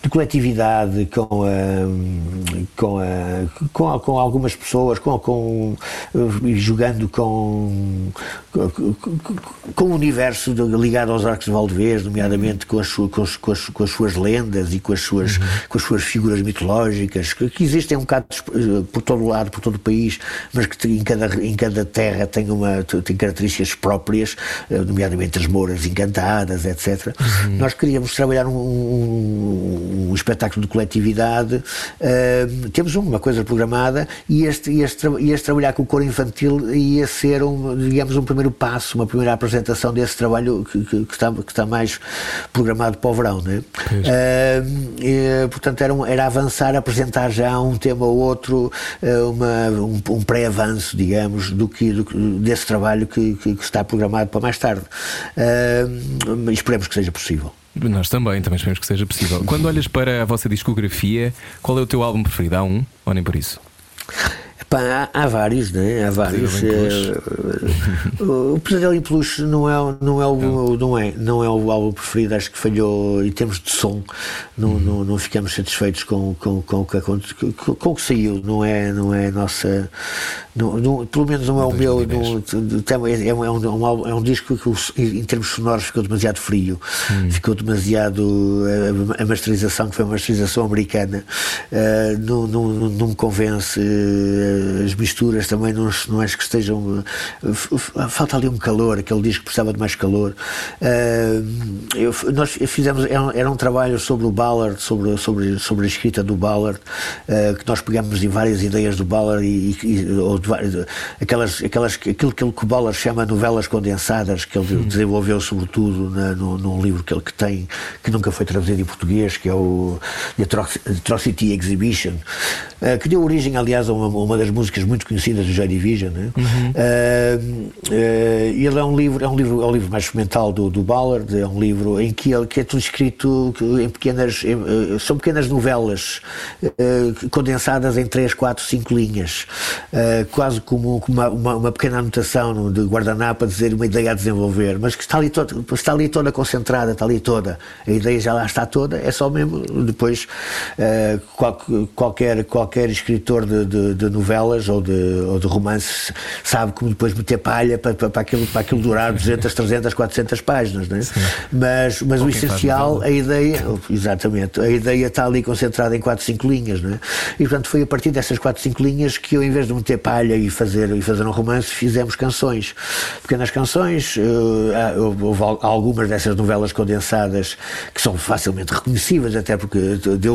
de coletividade com, a, com, a, com, a- com algumas pessoas, com, com, jogando com, com, o universo ligado aos arcos de Valdevez, nomeadamente com as, com, as, com, as, com as suas lendas e com as suas, com as suas figuras mitológicas, que, que existem um bocado eh, por todo o lado, por todo o país, mas que em cada, em cada terra tem, uma, tem características próprias, eh, nomeadamente as mouras encantadas, etc. Nós queríamos trabalhar um, um- um espetáculo de coletividade, eh, temos uma coisa programada e este, este, este trabalhar com o coro infantil ia ser, um, digamos, um primeiro passo, uma primeira apresentação desse trabalho que, que- que está, que está mais programado para o verão. Né? Eh, e, portanto, era, um- era avançar, apresentar já um tema ou outro, eh, uma, um, um pré-avanço, digamos, do que, do desse trabalho que, que- que está programado para mais tarde. Esperemos que seja possível. Nós também, também esperamos que seja possível. Quando olhas para a vossa discografia, qual é o teu álbum preferido? Há um? Ou nem por isso? Epá, há, há vários, né? Há vários. Eh, o Pesadelo em Peluche não é, não, é o, não, é, não é o álbum preferido, acho que falhou em termos de som. Não, Uhum. não, não ficamos satisfeitos com, com, com, o que com, com o que saiu. Não é, não é nossa. Não, não- pelo menos não é o meu. 2010. não- é, um, é, um, é um álbum- é um disco que, em termos sonoros, ficou demasiado frio. Hum. Ficou demasiado. A, a masterização, que foi uma masterização americana, eh, não, não, não, não me convence. eh, as misturas também não, não acho que estejam. eh, falta ali um calor, aquele disco precisava de mais calor. Eh, eu- nós fizemos. Era um, era um trabalho sobre o Ballard, sobre, sobre, sobre a escrita do Ballard, eh, que nós pegamos em várias ideias do Ballard e, e- ou de aquelas, aquelas, aquilo que o Ballard chama novelas condensadas, que ele desenvolveu sobretudo na, no, num livro que ele que tem, que nunca foi traduzido em português, que é o The Atroc- Atrocity Exhibition, que deu origem, aliás, a uma, uma das músicas muito conhecidas do Joy Division. Né? Eh, eh, ele é um livro, é um livro, é um livro mais experimental do, do Ballard, é um livro em que, ele, que é tudo escrito em pequenas, em, eh, são pequenas novelas condensadas em 3, 4, 5 linhas, quase como, uma, uma, uma pequena anotação de guardanapo a dizer uma ideia a desenvolver, mas que está ali, toda, está ali toda concentrada, está ali toda. A ideia já lá está toda, é só mesmo depois qual- qualquer, qualquer escritor de, de- de novelas ou de, ou de romances sabe como depois meter palha para, para, para, aquilo, para aquilo durar 200, 300, 400 páginas, não é? Mas, mas o essencial, a ideia, exatamente, a ideia está ali concentrada em 4, 5 linhas, não é? E portanto foi a partir dessas 4, 5 linhas que eu, em vez de meter palha e fazer, e fazer um romance, fizemos canções. Pequenas canções, eh, houve houve al- algumas dessas novelas condensadas que são facilmente reconhecíveis, até porque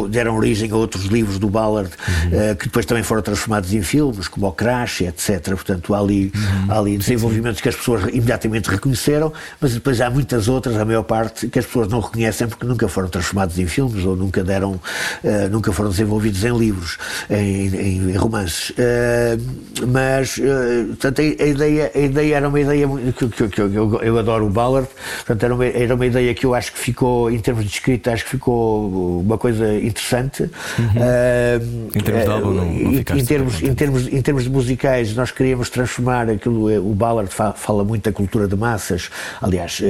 deram origem a outros livros do Ballard, eh, que depois também foram transformados em, filmes, como o Crash, etc. Portanto, há ali, há ali desenvolvimentos que as pessoas imediatamente reconheceram, mas depois há muitas outras, a maior parte, que as pessoas não reconhecem porque nunca foram transformados em filmes ou nunca deram, uh, nunca foram desenvolvidos em livros, em, em, em romances. Uh, mas, uh, portanto, a, a, ideia, a ideia era uma ideia que, que, que eu, eu, adoro o Ballard, portanto, era uma, era uma ideia que eu acho que ficou, em termos de escrita, acho que ficou uma coisa interessante. Uhum. em termos de álbum, não, não em, termos, em, termos, em termos de musicais, nós queríamos transformar aquilo, o Ballard fala muito da cultura de massas, aliás,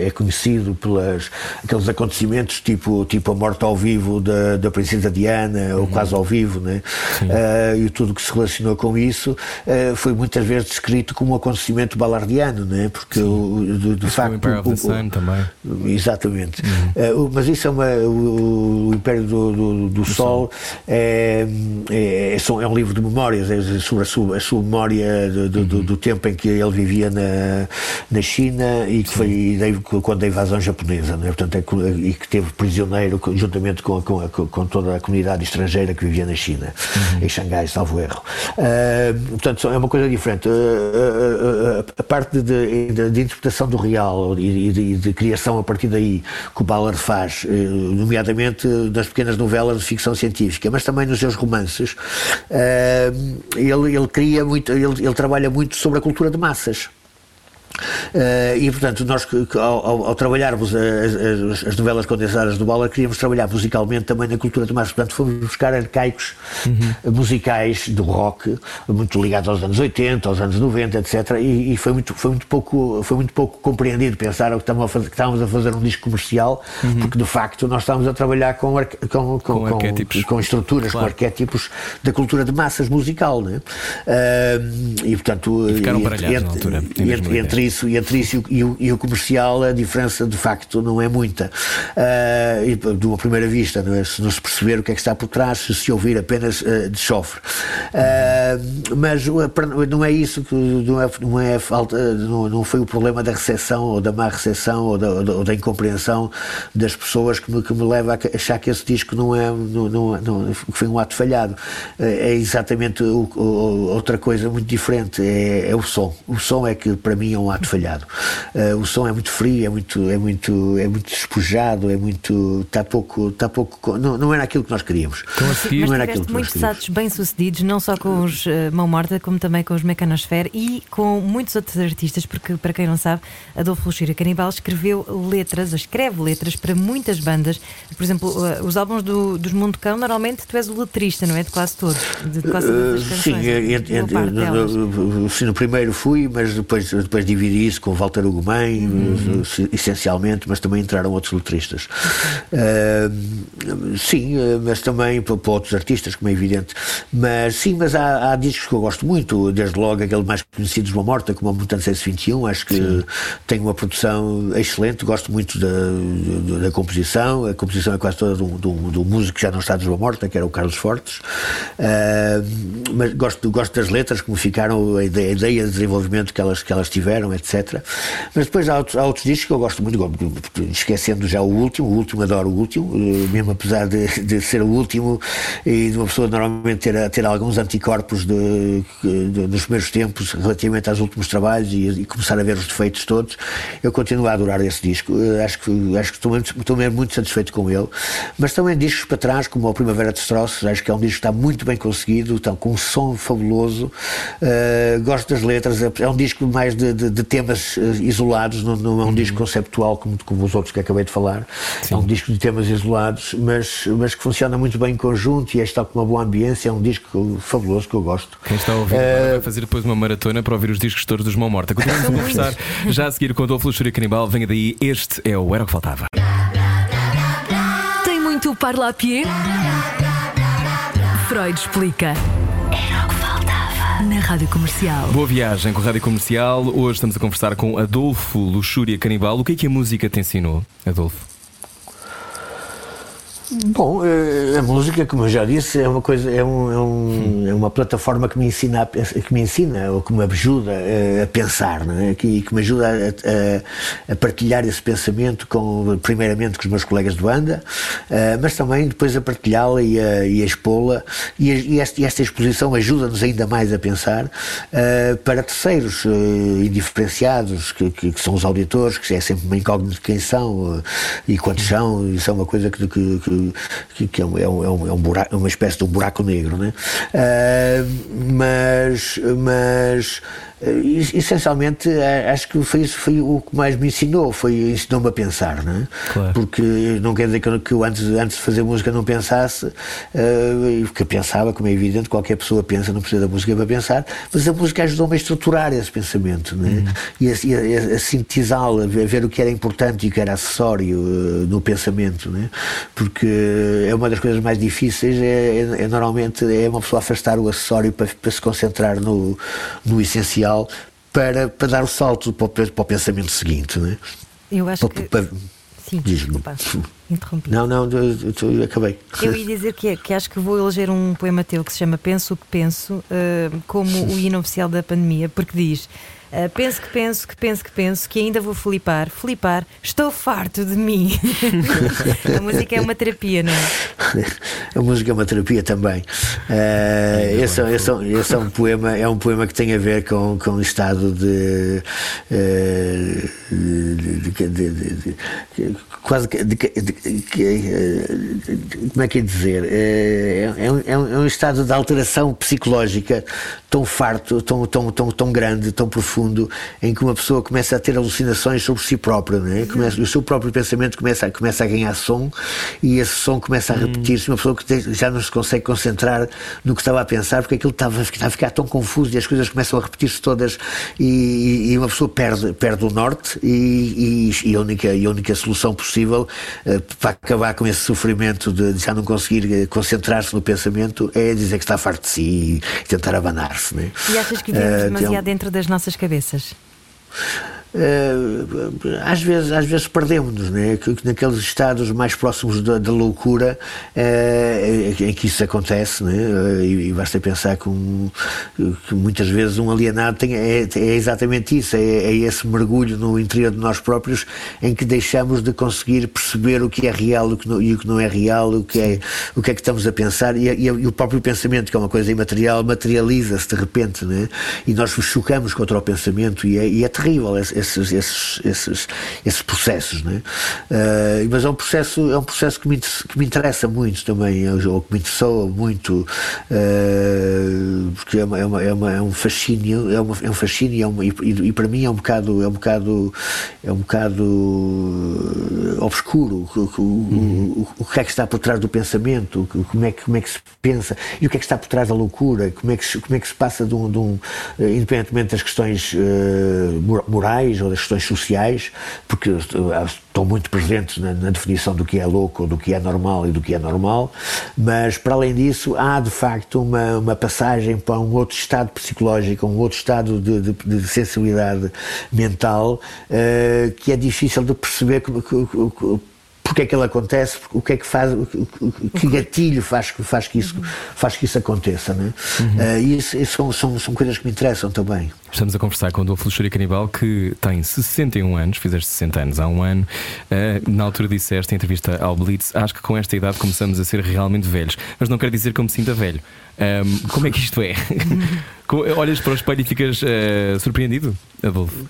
é conhecido pelos aqueles acontecimentos tipo, tipo a morte ao vivo da, da Princesa Diana, uhum. ou quase ao vivo, né? Uh, e tudo que se relacionou com isso uh, foi muitas vezes descrito como um acontecimento balardiano, né? porque o, de, de facto. O the Sun também. Exatamente. Uhum. Uh, mas isso é uma. O, o Império do, do, do Sol, É, é, é, é, um livro de memórias é sobre a sua, a sua memória do, uhum. do, tempo em que ele vivia na, na China e que Sim. foi quando a invasão japonesa, né? Portanto, é, e que teve prisioneiro juntamente com, com, com toda a comunidade estrangeira que vivia na China, uhum. em Xangai, salvo erro. Uh, portanto, é uma coisa diferente. Uh, uh, a parte de, de, de, interpretação do real e de, de, criação a partir daí que o Ballard faz, nomeadamente nas pequenas novelas de ficção científica, mas também nos seus romances, ele, ele cria muito, ele, ele trabalha muito sobre a cultura de massas. Uh, e portanto, nós ao, ao trabalharmos as, as, novelas condensadas do Bala, queríamos trabalhar musicalmente também na cultura de massa. Portanto, fomos buscar arcaicos uhum. musicais do rock, muito ligados aos anos 80, aos anos 90, etc. E, e, foi, muito, foi, muito pouco, foi muito pouco compreendido. Pensaram que estávamos a fazer, estávamos a fazer um disco comercial, uhum. porque de facto nós estávamos a trabalhar com, com, com, com, arquétipos. com estruturas, claro. com arquétipos da cultura de massas musical. Né? Uh, e portanto, e ficaram baralhados entre, na altura. Entre, entre isso e entre isso e o, e o, comercial a diferença de facto não é muita. Uh, e, de uma primeira vista não é? se não se perceber o que é que está por trás se se ouvir apenas uh, de chofre uh, mas não é isso que não é, não é falta não, não foi o problema da recepção ou da má recepção ou da, ou da incompreensão das pessoas que me, que me leva a achar que esse disco não é não, não, não foi um ato falhado. É exatamente o, o, outra coisa muito diferente é, é o som. O som é que para mim é um ato falhado. Uh, o som é muito frio, é muito, é muito, é muito despojado, é muito. está pouco. Está pouco não, não era aquilo que nós queríamos. Então, não era aquilo que muitos saltos bem-sucedidos, não só com os uh, Mão Morta, como também com os Mecanosfera e com muitos outros artistas, porque, para quem não sabe, Adolfo Luxira Canibal escreveu letras, escreve letras para muitas bandas. Por exemplo, uh, os álbuns do, dos Mundo Cão, normalmente tu és o letrista, não é? De quase todos. De quase todas as canções. Sim, sim, no primeiro fui, mas depois, depois dividi isso com Walter Ugumem, uhum. essencialmente, mas também entraram outros letristas. Uh, sim, mas também para, para, outros artistas, como é evidente. Mas sim, mas há, há, discos que eu gosto muito, desde logo aquele mais conhecido de uma morta, como a Mutante 621, acho que sim. tem uma produção excelente, gosto muito da, da, da, composição, a composição é quase toda do, do, do músico que já não está de uma morta, que era o Carlos Fortes. Uh, mas gosto, gosto das letras, como ficaram, a ideia, a ideia de desenvolvimento que elas, que elas tiveram, etc. Mas depois há outros, há outros discos que eu gosto muito, esquecendo já o último, o último adoro o último, eh, mesmo apesar de, (laughs) de ser o último e de uma pessoa normalmente ter, ter alguns anticorpos de, de, dos primeiros tempos relativamente aos últimos trabalhos e, e, começar a ver os defeitos todos, eu continuo a adorar esse disco. Eh, acho que, acho que estou, mesmo, estou mesmo muito satisfeito com ele. Mas também discos para trás, como o Primavera de Destroços, acho que é um disco que está muito bem conseguido, está com um som fabuloso. Uh, gosto das letras, é um disco mais de, de, de temas uh, isolados, não, não, é um uhum. disco conceptual como, como os outros que acabei de falar. Sim. É um disco de temas isolados, mas, mas que funciona muito bem em conjunto e está com uma boa ambiência. É um disco fabuloso que eu gosto. Quem está a ouvir uh, vai fazer depois uma maratona para ouvir os discos todos dos Mão Morta. Continuamos a conversar já a seguir com o Adolfo Luxúria Canibal. Venha daí, este é o Era o que Faltava. Tem muito parla a pied? Freud explica. Na Rádio Comercial. Boa viagem com a Rádio Comercial. Hoje estamos a conversar com Adolfo Luxúria Canibal. O que é que a música te ensinou, Adolfo? Bom, eh, a música, como eu já disse, é uma coisa, é, um, é, um, é uma plataforma que me ensina, a, que me ensina ou que me ajuda a, a pensar, é? que, que me ajuda a, a, partilhar esse pensamento com, primeiramente, com os meus colegas de banda, uh, mas também depois a partilhá-la e a, e a expô-la. E, e, esta, exposição ajuda-nos ainda mais a pensar uh, para terceiros indiferenciados, que, que, que, são os auditores, que é sempre uma incógnita de quem são e quantos são, isso é uma coisa que, que que, que é, um, é, um, é, um buraco, é uma espécie de um buraco negro, né? Uh, mas, mas essencialmente eh, acho que foi isso foi o que mais me ensinou foi ensinou-me a pensar não é? claro. porque não quer dizer que eu, que eu, antes, antes de fazer música não pensasse uh, que pensava como é evidente qualquer pessoa pensa não precisa da música para pensar mas a música ajudou-me a estruturar esse pensamento é? uhum. e a, a, a sintetizá-lo a ver o que era importante e o que era acessório uh, no pensamento é? porque é uma das coisas mais difíceis é, é, é, normalmente é uma pessoa afastar o acessório para, para se concentrar no, no essencial para, para dar o salto para o, para o pensamento seguinte. Não é? Eu acho para, que. Para, Sim, desculpa, interrompi. Não, não, eu, eu, acabei. Eu ia dizer que, que acho que vou eleger um poema teu que se chama Penso o que Penso, uh, como o hino oficial da pandemia, porque diz Uh, penso que penso, que penso que penso, que ainda vou flipar. Flipar, estou farto de mim. (laughs) a música é uma terapia, não é? A música é uma terapia também. Uh, esse, esse, esse, é um poema, é um poema que tem a ver com, com o estado de, uh, de, de, de quase de, como é que é dizer? É, é, um, é um estado de alteração psicológica tão farto, tão, tão, tão, tão grande, tão profundo, em que uma pessoa começa a ter alucinações sobre si própria, não é? Começa, o seu próprio pensamento começa, começa a ganhar som e esse som começa a repetir-se. Uma pessoa que já não se consegue concentrar no que estava a pensar, porque aquilo estava, estava a ficar tão confuso e as coisas começam a repetir-se todas e, e, uma pessoa perde, perde o norte e, e, e a, única, a única solução possível uh, para acabar com esse sofrimento de, de já não conseguir eh, concentrar-se no pensamento é dizer que está farto de si e tentar abanar-se. Né? E achas que vivemos uh, demasiado tem... dentro das nossas cabeças? Uh, às vezes às vezes perdemos-nos né? naqueles estados mais próximos da, da loucura uh, em que isso acontece né? E, e, basta pensar que, um, que, muitas vezes um alienado tem, é, é exatamente isso é, é, esse mergulho no interior de nós próprios em que deixamos de conseguir perceber o que é real o que não, e o que não é real o que é, o que é que estamos a pensar e, e, e o próprio pensamento que é uma coisa imaterial materializa-se de repente né? e nós nos chocamos contra o pensamento e é, e é terrível esses, esses, esses, esses processos. Né? Uh, mas é um processo, é um processo que, me, que me interessa muito também, ou que me interessou muito, uh, porque é, uma, é, uma, é, uma, é, um fascínio, é, uma, é um fascínio é e, e, para mim é um bocado, é um bocado, é um bocado obscuro o, o, o, o que é que está por trás do pensamento, como é que, como é que se pensa e o que é que está por trás da loucura, como é que, como é que se passa de um, de um independentemente das questões uh, morais ou das questões sociais, porque estão muito presentes na, na, definição do que é louco, ou do que é normal e do que é normal, mas para além disso há de facto uma, uma passagem para um outro estado psicológico, um outro estado de, de, de sensibilidade mental uh, que é difícil de perceber como, porque é que ele acontece, o que é que faz, que gatilho faz, faz, que, isso, faz que isso aconteça. Né? Uhum. Uh, e isso, isso são, são, são, coisas que me interessam também. Estamos a conversar com o Adolfo Luxúria Canibal, que tem 61 anos, fizeste 60 anos há um ano. Uh, na altura disseste, em entrevista ao Blitz, acho que com esta idade começamos a ser realmente velhos. Mas não quer dizer que eu me sinta velho. Um, como é que isto é? (laughs) Olhas para o espelho e ficas uh, surpreendido, Adolfo?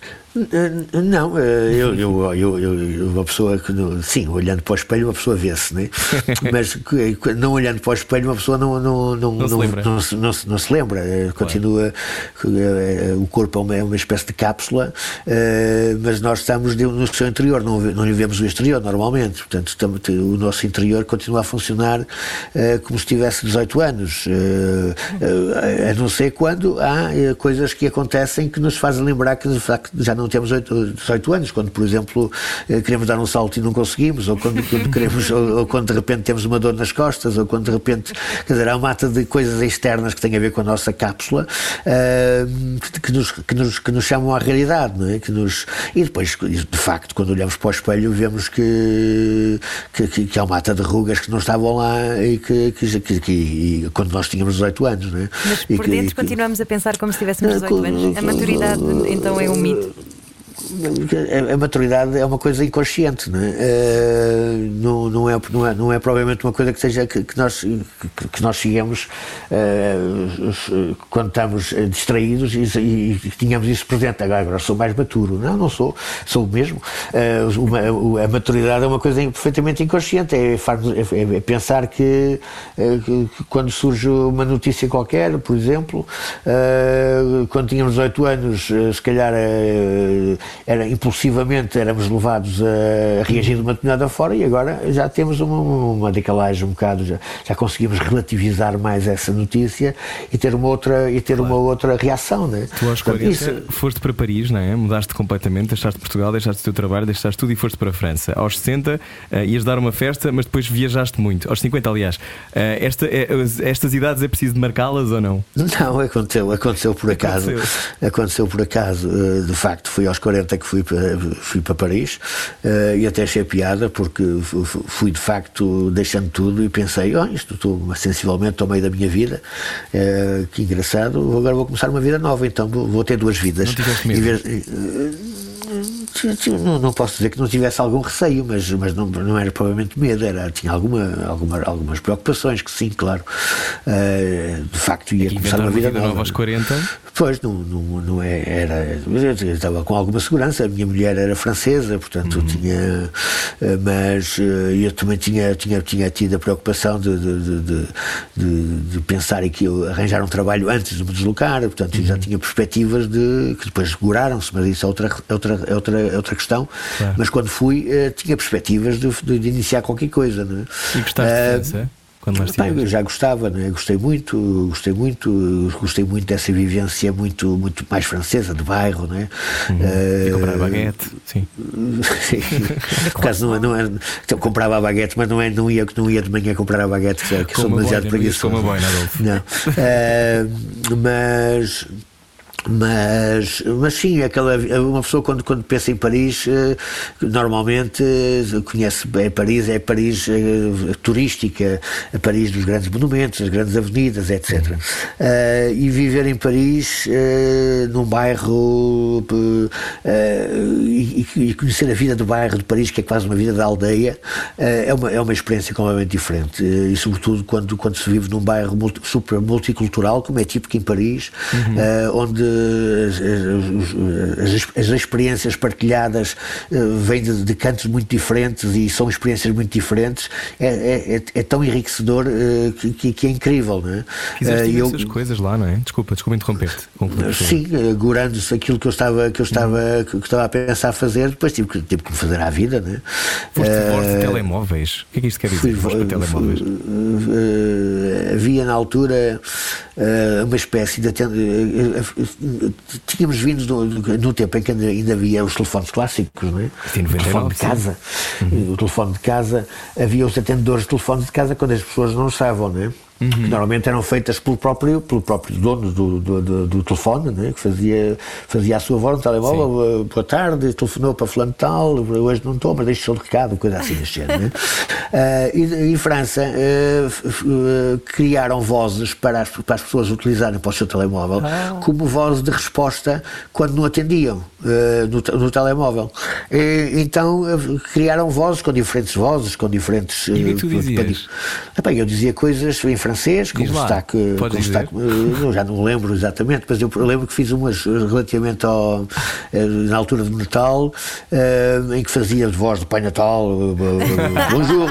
Não, eh, eu, eu, eu, eu, uma pessoa que, sim, olhando para o espelho, uma pessoa vê-se, né? (laughs) mas não olhando para o espelho, uma pessoa não, não, não, não, se, lembra. Não, não, não se lembra. Eh, continua, claro. o corpo é uma, é uma espécie de cápsula, mas nós estamos no seu interior, não, não vivemos o exterior normalmente. Portanto, estamos, o nosso interior continua a funcionar como se tivesse 18 anos a não ser quando há eh, coisas que acontecem que nos fazem lembrar que de facto já não temos 18 anos, quando por exemplo eh, queremos dar um salto e não conseguimos, ou quando, quando queremos, ou, ou, quando de repente temos uma dor nas costas, ou quando de repente, quer dizer, há uma mata de coisas externas que têm a ver com a nossa cápsula uh, que, nos, que, nos, que nos chamam à realidade, não é? Que nos, e depois, de facto, quando olhamos para o espelho, vemos que, que, que, que há uma mata de rugas que não estavam lá e que, que, que, que quando nós tínhamos 18 anos, não é? Mas por E dentro continuamos a pensar como se tivéssemos 18 anos. A maturidade então é um mito. A, maturidade é uma coisa inconsciente, não é? Eh, não, não, é, não, é, não é provavelmente uma coisa que, seja, que, que nós, que, que nós chegamos eh, quando estamos distraídos e, e, e tínhamos isso presente. Agora, agora sou mais maturo. Não, não sou, sou o mesmo. Eh, uma, a maturidade é uma coisa perfeitamente inconsciente, é, é, é pensar que, que, quando surge uma notícia qualquer, por exemplo, quando tínhamos 18 anos, se calhar era impulsivamente éramos levados a reagir de uma determinada forma e agora já temos uma, uma decalagem um bocado, já, já conseguimos relativizar mais essa notícia e ter uma outra, e ter claro. uma outra reação. Né? Tu aos 40 isso... foste para Paris, não é? mudaste completamente, deixaste Portugal, deixaste o teu trabalho, deixaste tudo e foste para a França. Aos 60 uh, ias dar uma festa, mas depois viajaste muito. Aos 50, aliás. Uh, esta, uh, estas idades é preciso marcá-las ou não? Não, aconteceu, aconteceu por acaso. Aconteceu, aconteceu por acaso. de facto, fui aos 40 que fui para, fui para Paris e até achei piada porque fui de facto deixando tudo e pensei, oh, isto estou sensivelmente ao meio da minha vida, que engraçado, agora vou começar uma vida nova, então vou ter duas vidas. Não não, não, posso dizer que não tivesse algum receio, mas, mas não, não era provavelmente medo, era, tinha alguma, alguma, algumas preocupações, que sim, claro. Uh, de facto, ia começar uma vida, vida nova. aos 40? Pois, não, não, não é, era. Eu estava com alguma segurança, a minha mulher era francesa, portanto uhum. tinha. Eh, mas eh, eu também tinha, tinha, tinha tido a preocupação de, de, de, de, de pensar em que eu arranjar um trabalho antes de me deslocar, portanto uhum. já tinha perspectivas de. que depois seguraram-se, mas isso é outra, é outra, é outra, é outra questão. Claro. Mas quando fui, uh, tinha perspectivas de, de, iniciar qualquer coisa. Não é? E gostaste uh? Quando lá Bem, eu já gostava, né? gostei muito, gostei muito, gostei muito dessa vivência muito, muito mais francesa, de bairro, né? Uhum. Uh, comprar baguete, sim. sim. (laughs) Por acaso não, não é, então, comprava a baguete, mas não, é, não, ia, não ia de manhã comprar a baguete, que, que sou demasiado preguiçoso. Não. Uh, mas mas, mas sim, aquela, uma pessoa quando, quando pensa em Paris, eh, normalmente eh, conhece bem Paris, é Paris eh, turística, a Paris dos grandes monumentos, as grandes avenidas, etc. Uhum. Uh, e viver em Paris, uh, num bairro, uh, e, e, conhecer a vida do bairro de Paris, que é quase uma vida da aldeia, é, uma, é uma experiência completamente diferente. e sobretudo quando, quando se vive num bairro multi, super multicultural, como é típico em Paris, uhum. onde as, as, as experiências partilhadas uh, vêm de, de, cantos muito diferentes e são experiências muito diferentes, é, é, é, é tão enriquecedor uh, que, que, é incrível. Não é? Fizeste uh, eu, coisas lá, não é? Desculpa, desculpa interromper-te. Sim, agorando-se aquilo que eu estava, que eu estava, uhum. que, que, estava a pensar fazer, depois tive que, tive que me fazer à vida. Não é? Foste uh, de telemóveis? O que é que isto quer dizer? Fui, para telemóveis? havia na altura uma espécie de tínhamos vindo no, no, tempo em que ainda havia os telefones clássicos, não é? Sim, 99, o telefone de casa. Uhum. O telefone de casa, havia os atendedores de telefone de casa quando as pessoas não estavam, não é? Uhum. que normalmente eram feitas pelo próprio, pelo próprio dono do, do, do, do telefone, né? que fazia, fazia a sua voz no telemóvel, Sim. boa tarde, telefonou para fulano tal, hoje não estou, mas deixe o recado, coisa assim deste género. Né? uh, (laughs) e em França uh, criaram vozes para as, para as pessoas utilizarem para o seu telemóvel ah. como voz de resposta quando não atendiam uh, no, no, telemóvel. E, então criaram vozes com diferentes vozes, com diferentes. E o que tu dizias? Bem, eu dizia coisas em francês, com destaque. Com destaque eu já não lembro exatamente, mas eu lembro que fiz umas relativamente ao, eh, na altura de Natal, eh, em que fazia de voz do Pai Natal, eh, bonjour,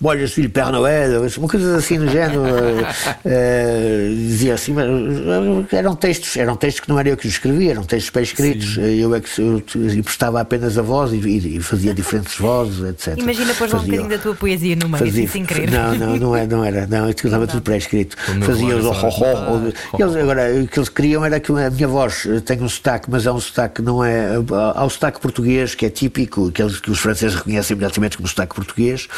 moi je suis Père Noël, uma coisa assim no género. dizia assim, mas eram textos, eram textos que não era eu que escrevia, eram textos bem escritos. Sim. Eu é que eu, prestava apenas a voz e, e, fazia diferentes vozes, etc. Imagina pôr um bocadinho da tua poesia no meio, fazia, sem querer. Não, não, não, é, não era. Não, estava tudo pré-escrito. Fazia os relógio, ho, ho, ho, ah, ho, Eles, agora, o que eles queriam era que a minha voz eh, tenha um sotaque, mas é um sotaque, não é. Há o sotaque português que é típico, aqueles que os franceses reconhecem imediatamente como sotaque português.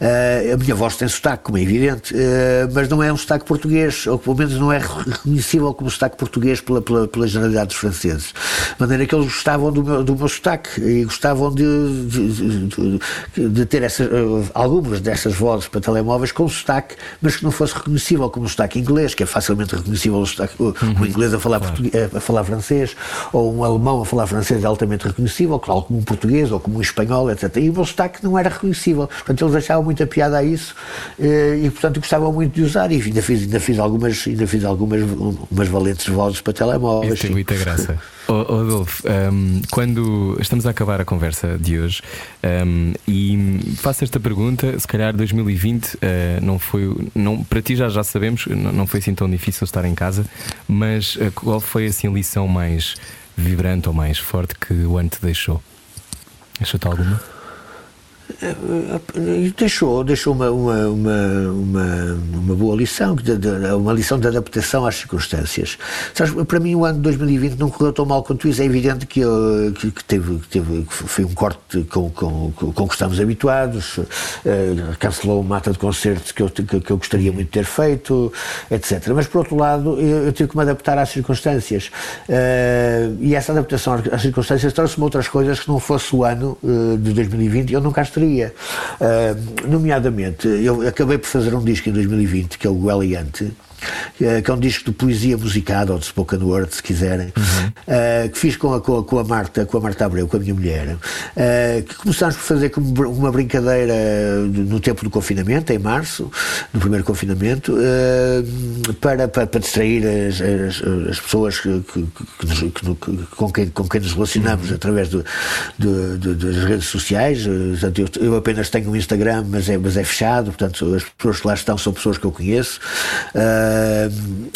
Eh, a minha voz tem sotaque, como é evidente, eh, mas não é um sotaque português, ou pelo menos não é reconhecível como sotaque português pela, pela, pela generalidade dos franceses. De maneira que eles gostavam do meu, do meu sotaque e gostavam de, de, de, de ter essas, eh, algumas dessas vozes para telemóveis com sotaque, mas que não fosse reconhecível como o sotaque inglês, que é facilmente reconhecível o, sotaque, o, o inglês a falar, português, a falar francês, ou um alemão a falar francês é altamente reconhecível, claro, como um português ou como um espanhol, etc. E o meu sotaque não era reconhecível. Portanto, eles achavam muita piada a isso eh, e, portanto, gostavam muito de usar. E ainda fiz, ainda fiz algumas, ainda fiz algumas umas valentes vozes para telemóveis. Isso tem muita graça. Oh, Adolfo, um, quando estamos a acabar a conversa de hoje um, e faço esta pergunta, se calhar 2020 uh, não foi, não, para ti já, já sabemos, não, não foi assim tão difícil estar em casa, mas uh, qual foi assim a lição mais vibrante ou mais forte que o ano te deixou? Deixou-te alguma? E deixou, deixou uma, uma, uma, uma, boa lição, uma lição de adaptação às circunstâncias. Sabes, para mim, o ano de 2020 não correu tão mal quanto isso. É evidente que, eu- que, que teve, que teve, que foi um corte com, com, com, que estamos habituados, eh, cancelou uma mata de concertos que eu, que, que eu gostaria muito de ter feito, etc. Mas, por outro lado, eu, eu tive que me adaptar às circunstâncias. Eh, e essa adaptação às- circunstâncias trouxe-me outras coisas que não fosse o ano eh, de 2020 eu não cá estaria. Eh, nomeadamente, eu acabei por fazer um disco em 2020, que é o Eliante, que é um disco de poesia musicada ou de spoken word, se quiserem, eh, que fiz com a, com, a, Marta, com a Marta Abreu, com a minha mulher, eh, que começámos por fazer como uma brincadeira no tempo do confinamento, em março, no primeiro confinamento, eh, para, para, para distrair as, as, as pessoas que, que, que com, quem, com quem nos relacionamos através do, do- do- das redes sociais. Eu, eu apenas tenho um Instagram, mas é, mas é fechado, portanto, as pessoas que lá estão são pessoas que eu conheço. Ah,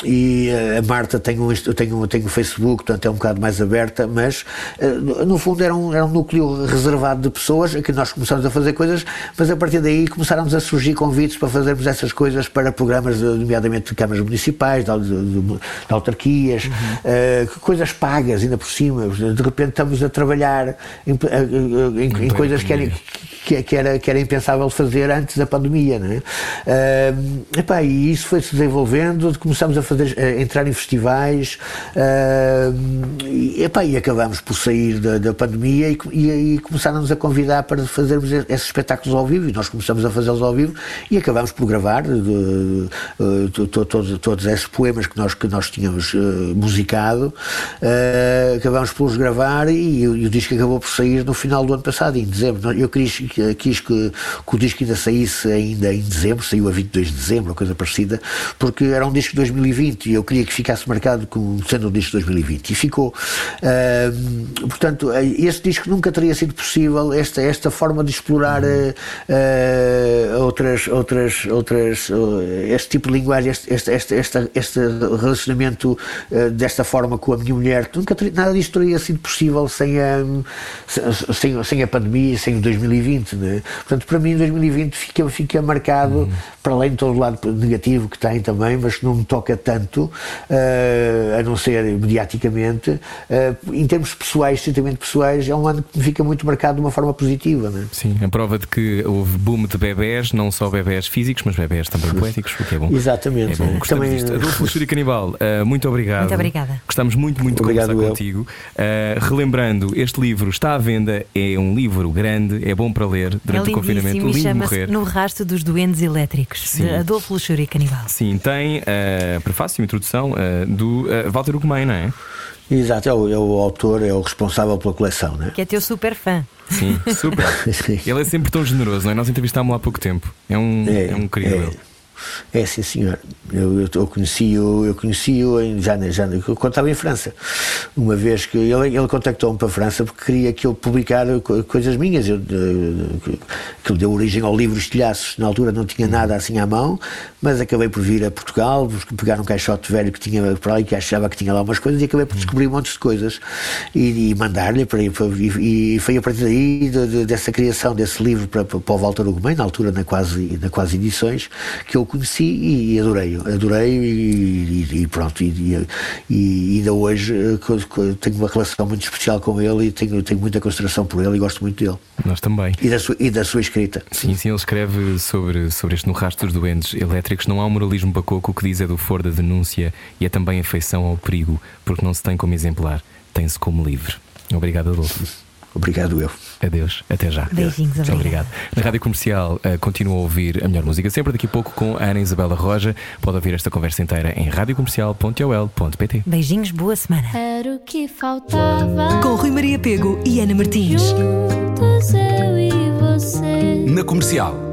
e a Marta tem um, tem um, tem um Facebook, portanto é um bocado mais aberta, mas ah, no fundo era um, era um núcleo reservado de pessoas a que nós começamos a fazer coisas, mas a partir daí começaram a surgir convites para fazermos essas coisas para programas, de- nomeadamente de câmaras municipais, de, de- de autarquias, ah, coisas pagas ainda por cima. De repente estamos a trabalhar em, ah, ah, em- em coisas que eram, que, era, que era impensável fazer antes da pandemia. Não é? Ah, epá, e isso foi-se desenvolvendo, começamos a, fazer, a entrar em festivais ah, e, epá, e acabamos por sair da, da pandemia e, e, e começaram-nos a convidar para fazermos esses espetáculos ao vivo e nós começamos a fazê-los ao vivo e acabamos por gravar de- de- de- to- todos, todos esses poemas que nós, que nós tínhamos ah, musicado, ah, acabamos por os gravar e, e o disco acabou por sair no final do ano passado, em dezembro. Eu quis, quis que, que o disco ainda saísse ainda em dezembro, saiu a 22 de dezembro, coisa parecida, porque era um disco de 2020 e eu queria que ficasse marcado como sendo um disco de 2020 e ficou. Ah, portanto, eh, esse disco nunca teria sido possível, esta, esta forma de explorar eh, outras, outras, outras, este tipo de linguagem, este, este, este, este, este relacionamento desta forma com a minha mulher, nunca teria- nada disto teria sido possível sem a, sem, sem a pandemia, sem o 2020. Né? Portanto, para mim, 2020 fica, fica marcado, para além de todo o lado negativo que tem também, mas que não me toca tanto, eh, a não ser mediaticamente, eh, em termos pessoais, estritamente pessoais, é um ano que me fica muito marcado de uma forma positiva. Né? Sim, a prova de que houve boom de bebés, não só bebés físicos, mas bebés também poéticos, o que é bom. Exatamente. É bom, gostamos Também- disto. Adolfo (laughs) Luxúria Canibal, uh, muito obrigado. Muito obrigada. Gostamos muito, muito de conversar eu. contigo. Uh, relembrando, este livro está à venda, é um livro grande, é bom para ler durante é o confinamento. Lindo chama-se morrer. No Rasto dos Duendes Elétricos, Sim. de Adolfo Luxúria Canibal. Sim, tem uh, prefácio e introdução uh, do uh, Walter Ugumem, não é? Exato, é o, é o autor, é o responsável pela coleção. Né? Que é teu super fã. Sim, super. (laughs) Ele é sempre tão generoso, não é? Nós entrevistámos-lo há pouco tempo. É um, é, um querido. ele. É, sim, senhor. Eu, eu, eu conheci-o conheci já, já quando estava em França. Uma vez que ele, ele contactou-me para a França porque queria que eu publicar co- coisas minhas. Eu, que deu origem ao livro Estilhaços. Na altura não tinha nada assim à mão, mas acabei por vir a Portugal, pegar um caixote velho que tinha para ali, que achava que tinha lá umas coisas, e acabei por descobrir um monte de coisas e, e mandar-lhe. para- para- E, e foi a partir daí, de- de- dessa criação desse livro para, para o Walter Ugumem, na altura na quase, na quase edições, que eu o conheci e adorei-o, adorei-o e, e, e, pronto, e, e, ainda hoje eh, tenho uma relação muito especial com ele e tenho, tenho muita consideração por ele e gosto muito dele. Nós também. E da sua, e da sua escrita. Sim, sim, ele escreve sobre, sobre este no rastro dos doentes elétricos. Não há um moralismo bacoco, o que diz é do for da denúncia e é também afeição ao perigo, porque não se tem como exemplar, tem-se como livre. Obrigado, Adolfo. Obrigado eu. Adeus, até já. Beijinhos, Muito obrigado. Na Rádio Comercial uh, continua a ouvir a melhor música sempre. Daqui a pouco com a Ana Isabela Roja. Pode ouvir esta conversa inteira em radiocomercial.ol.pt. Beijinhos, boa semana. Era o que faltava. Com Rui Maria Pego e Ana Martins. Juntos eu e você. Na comercial.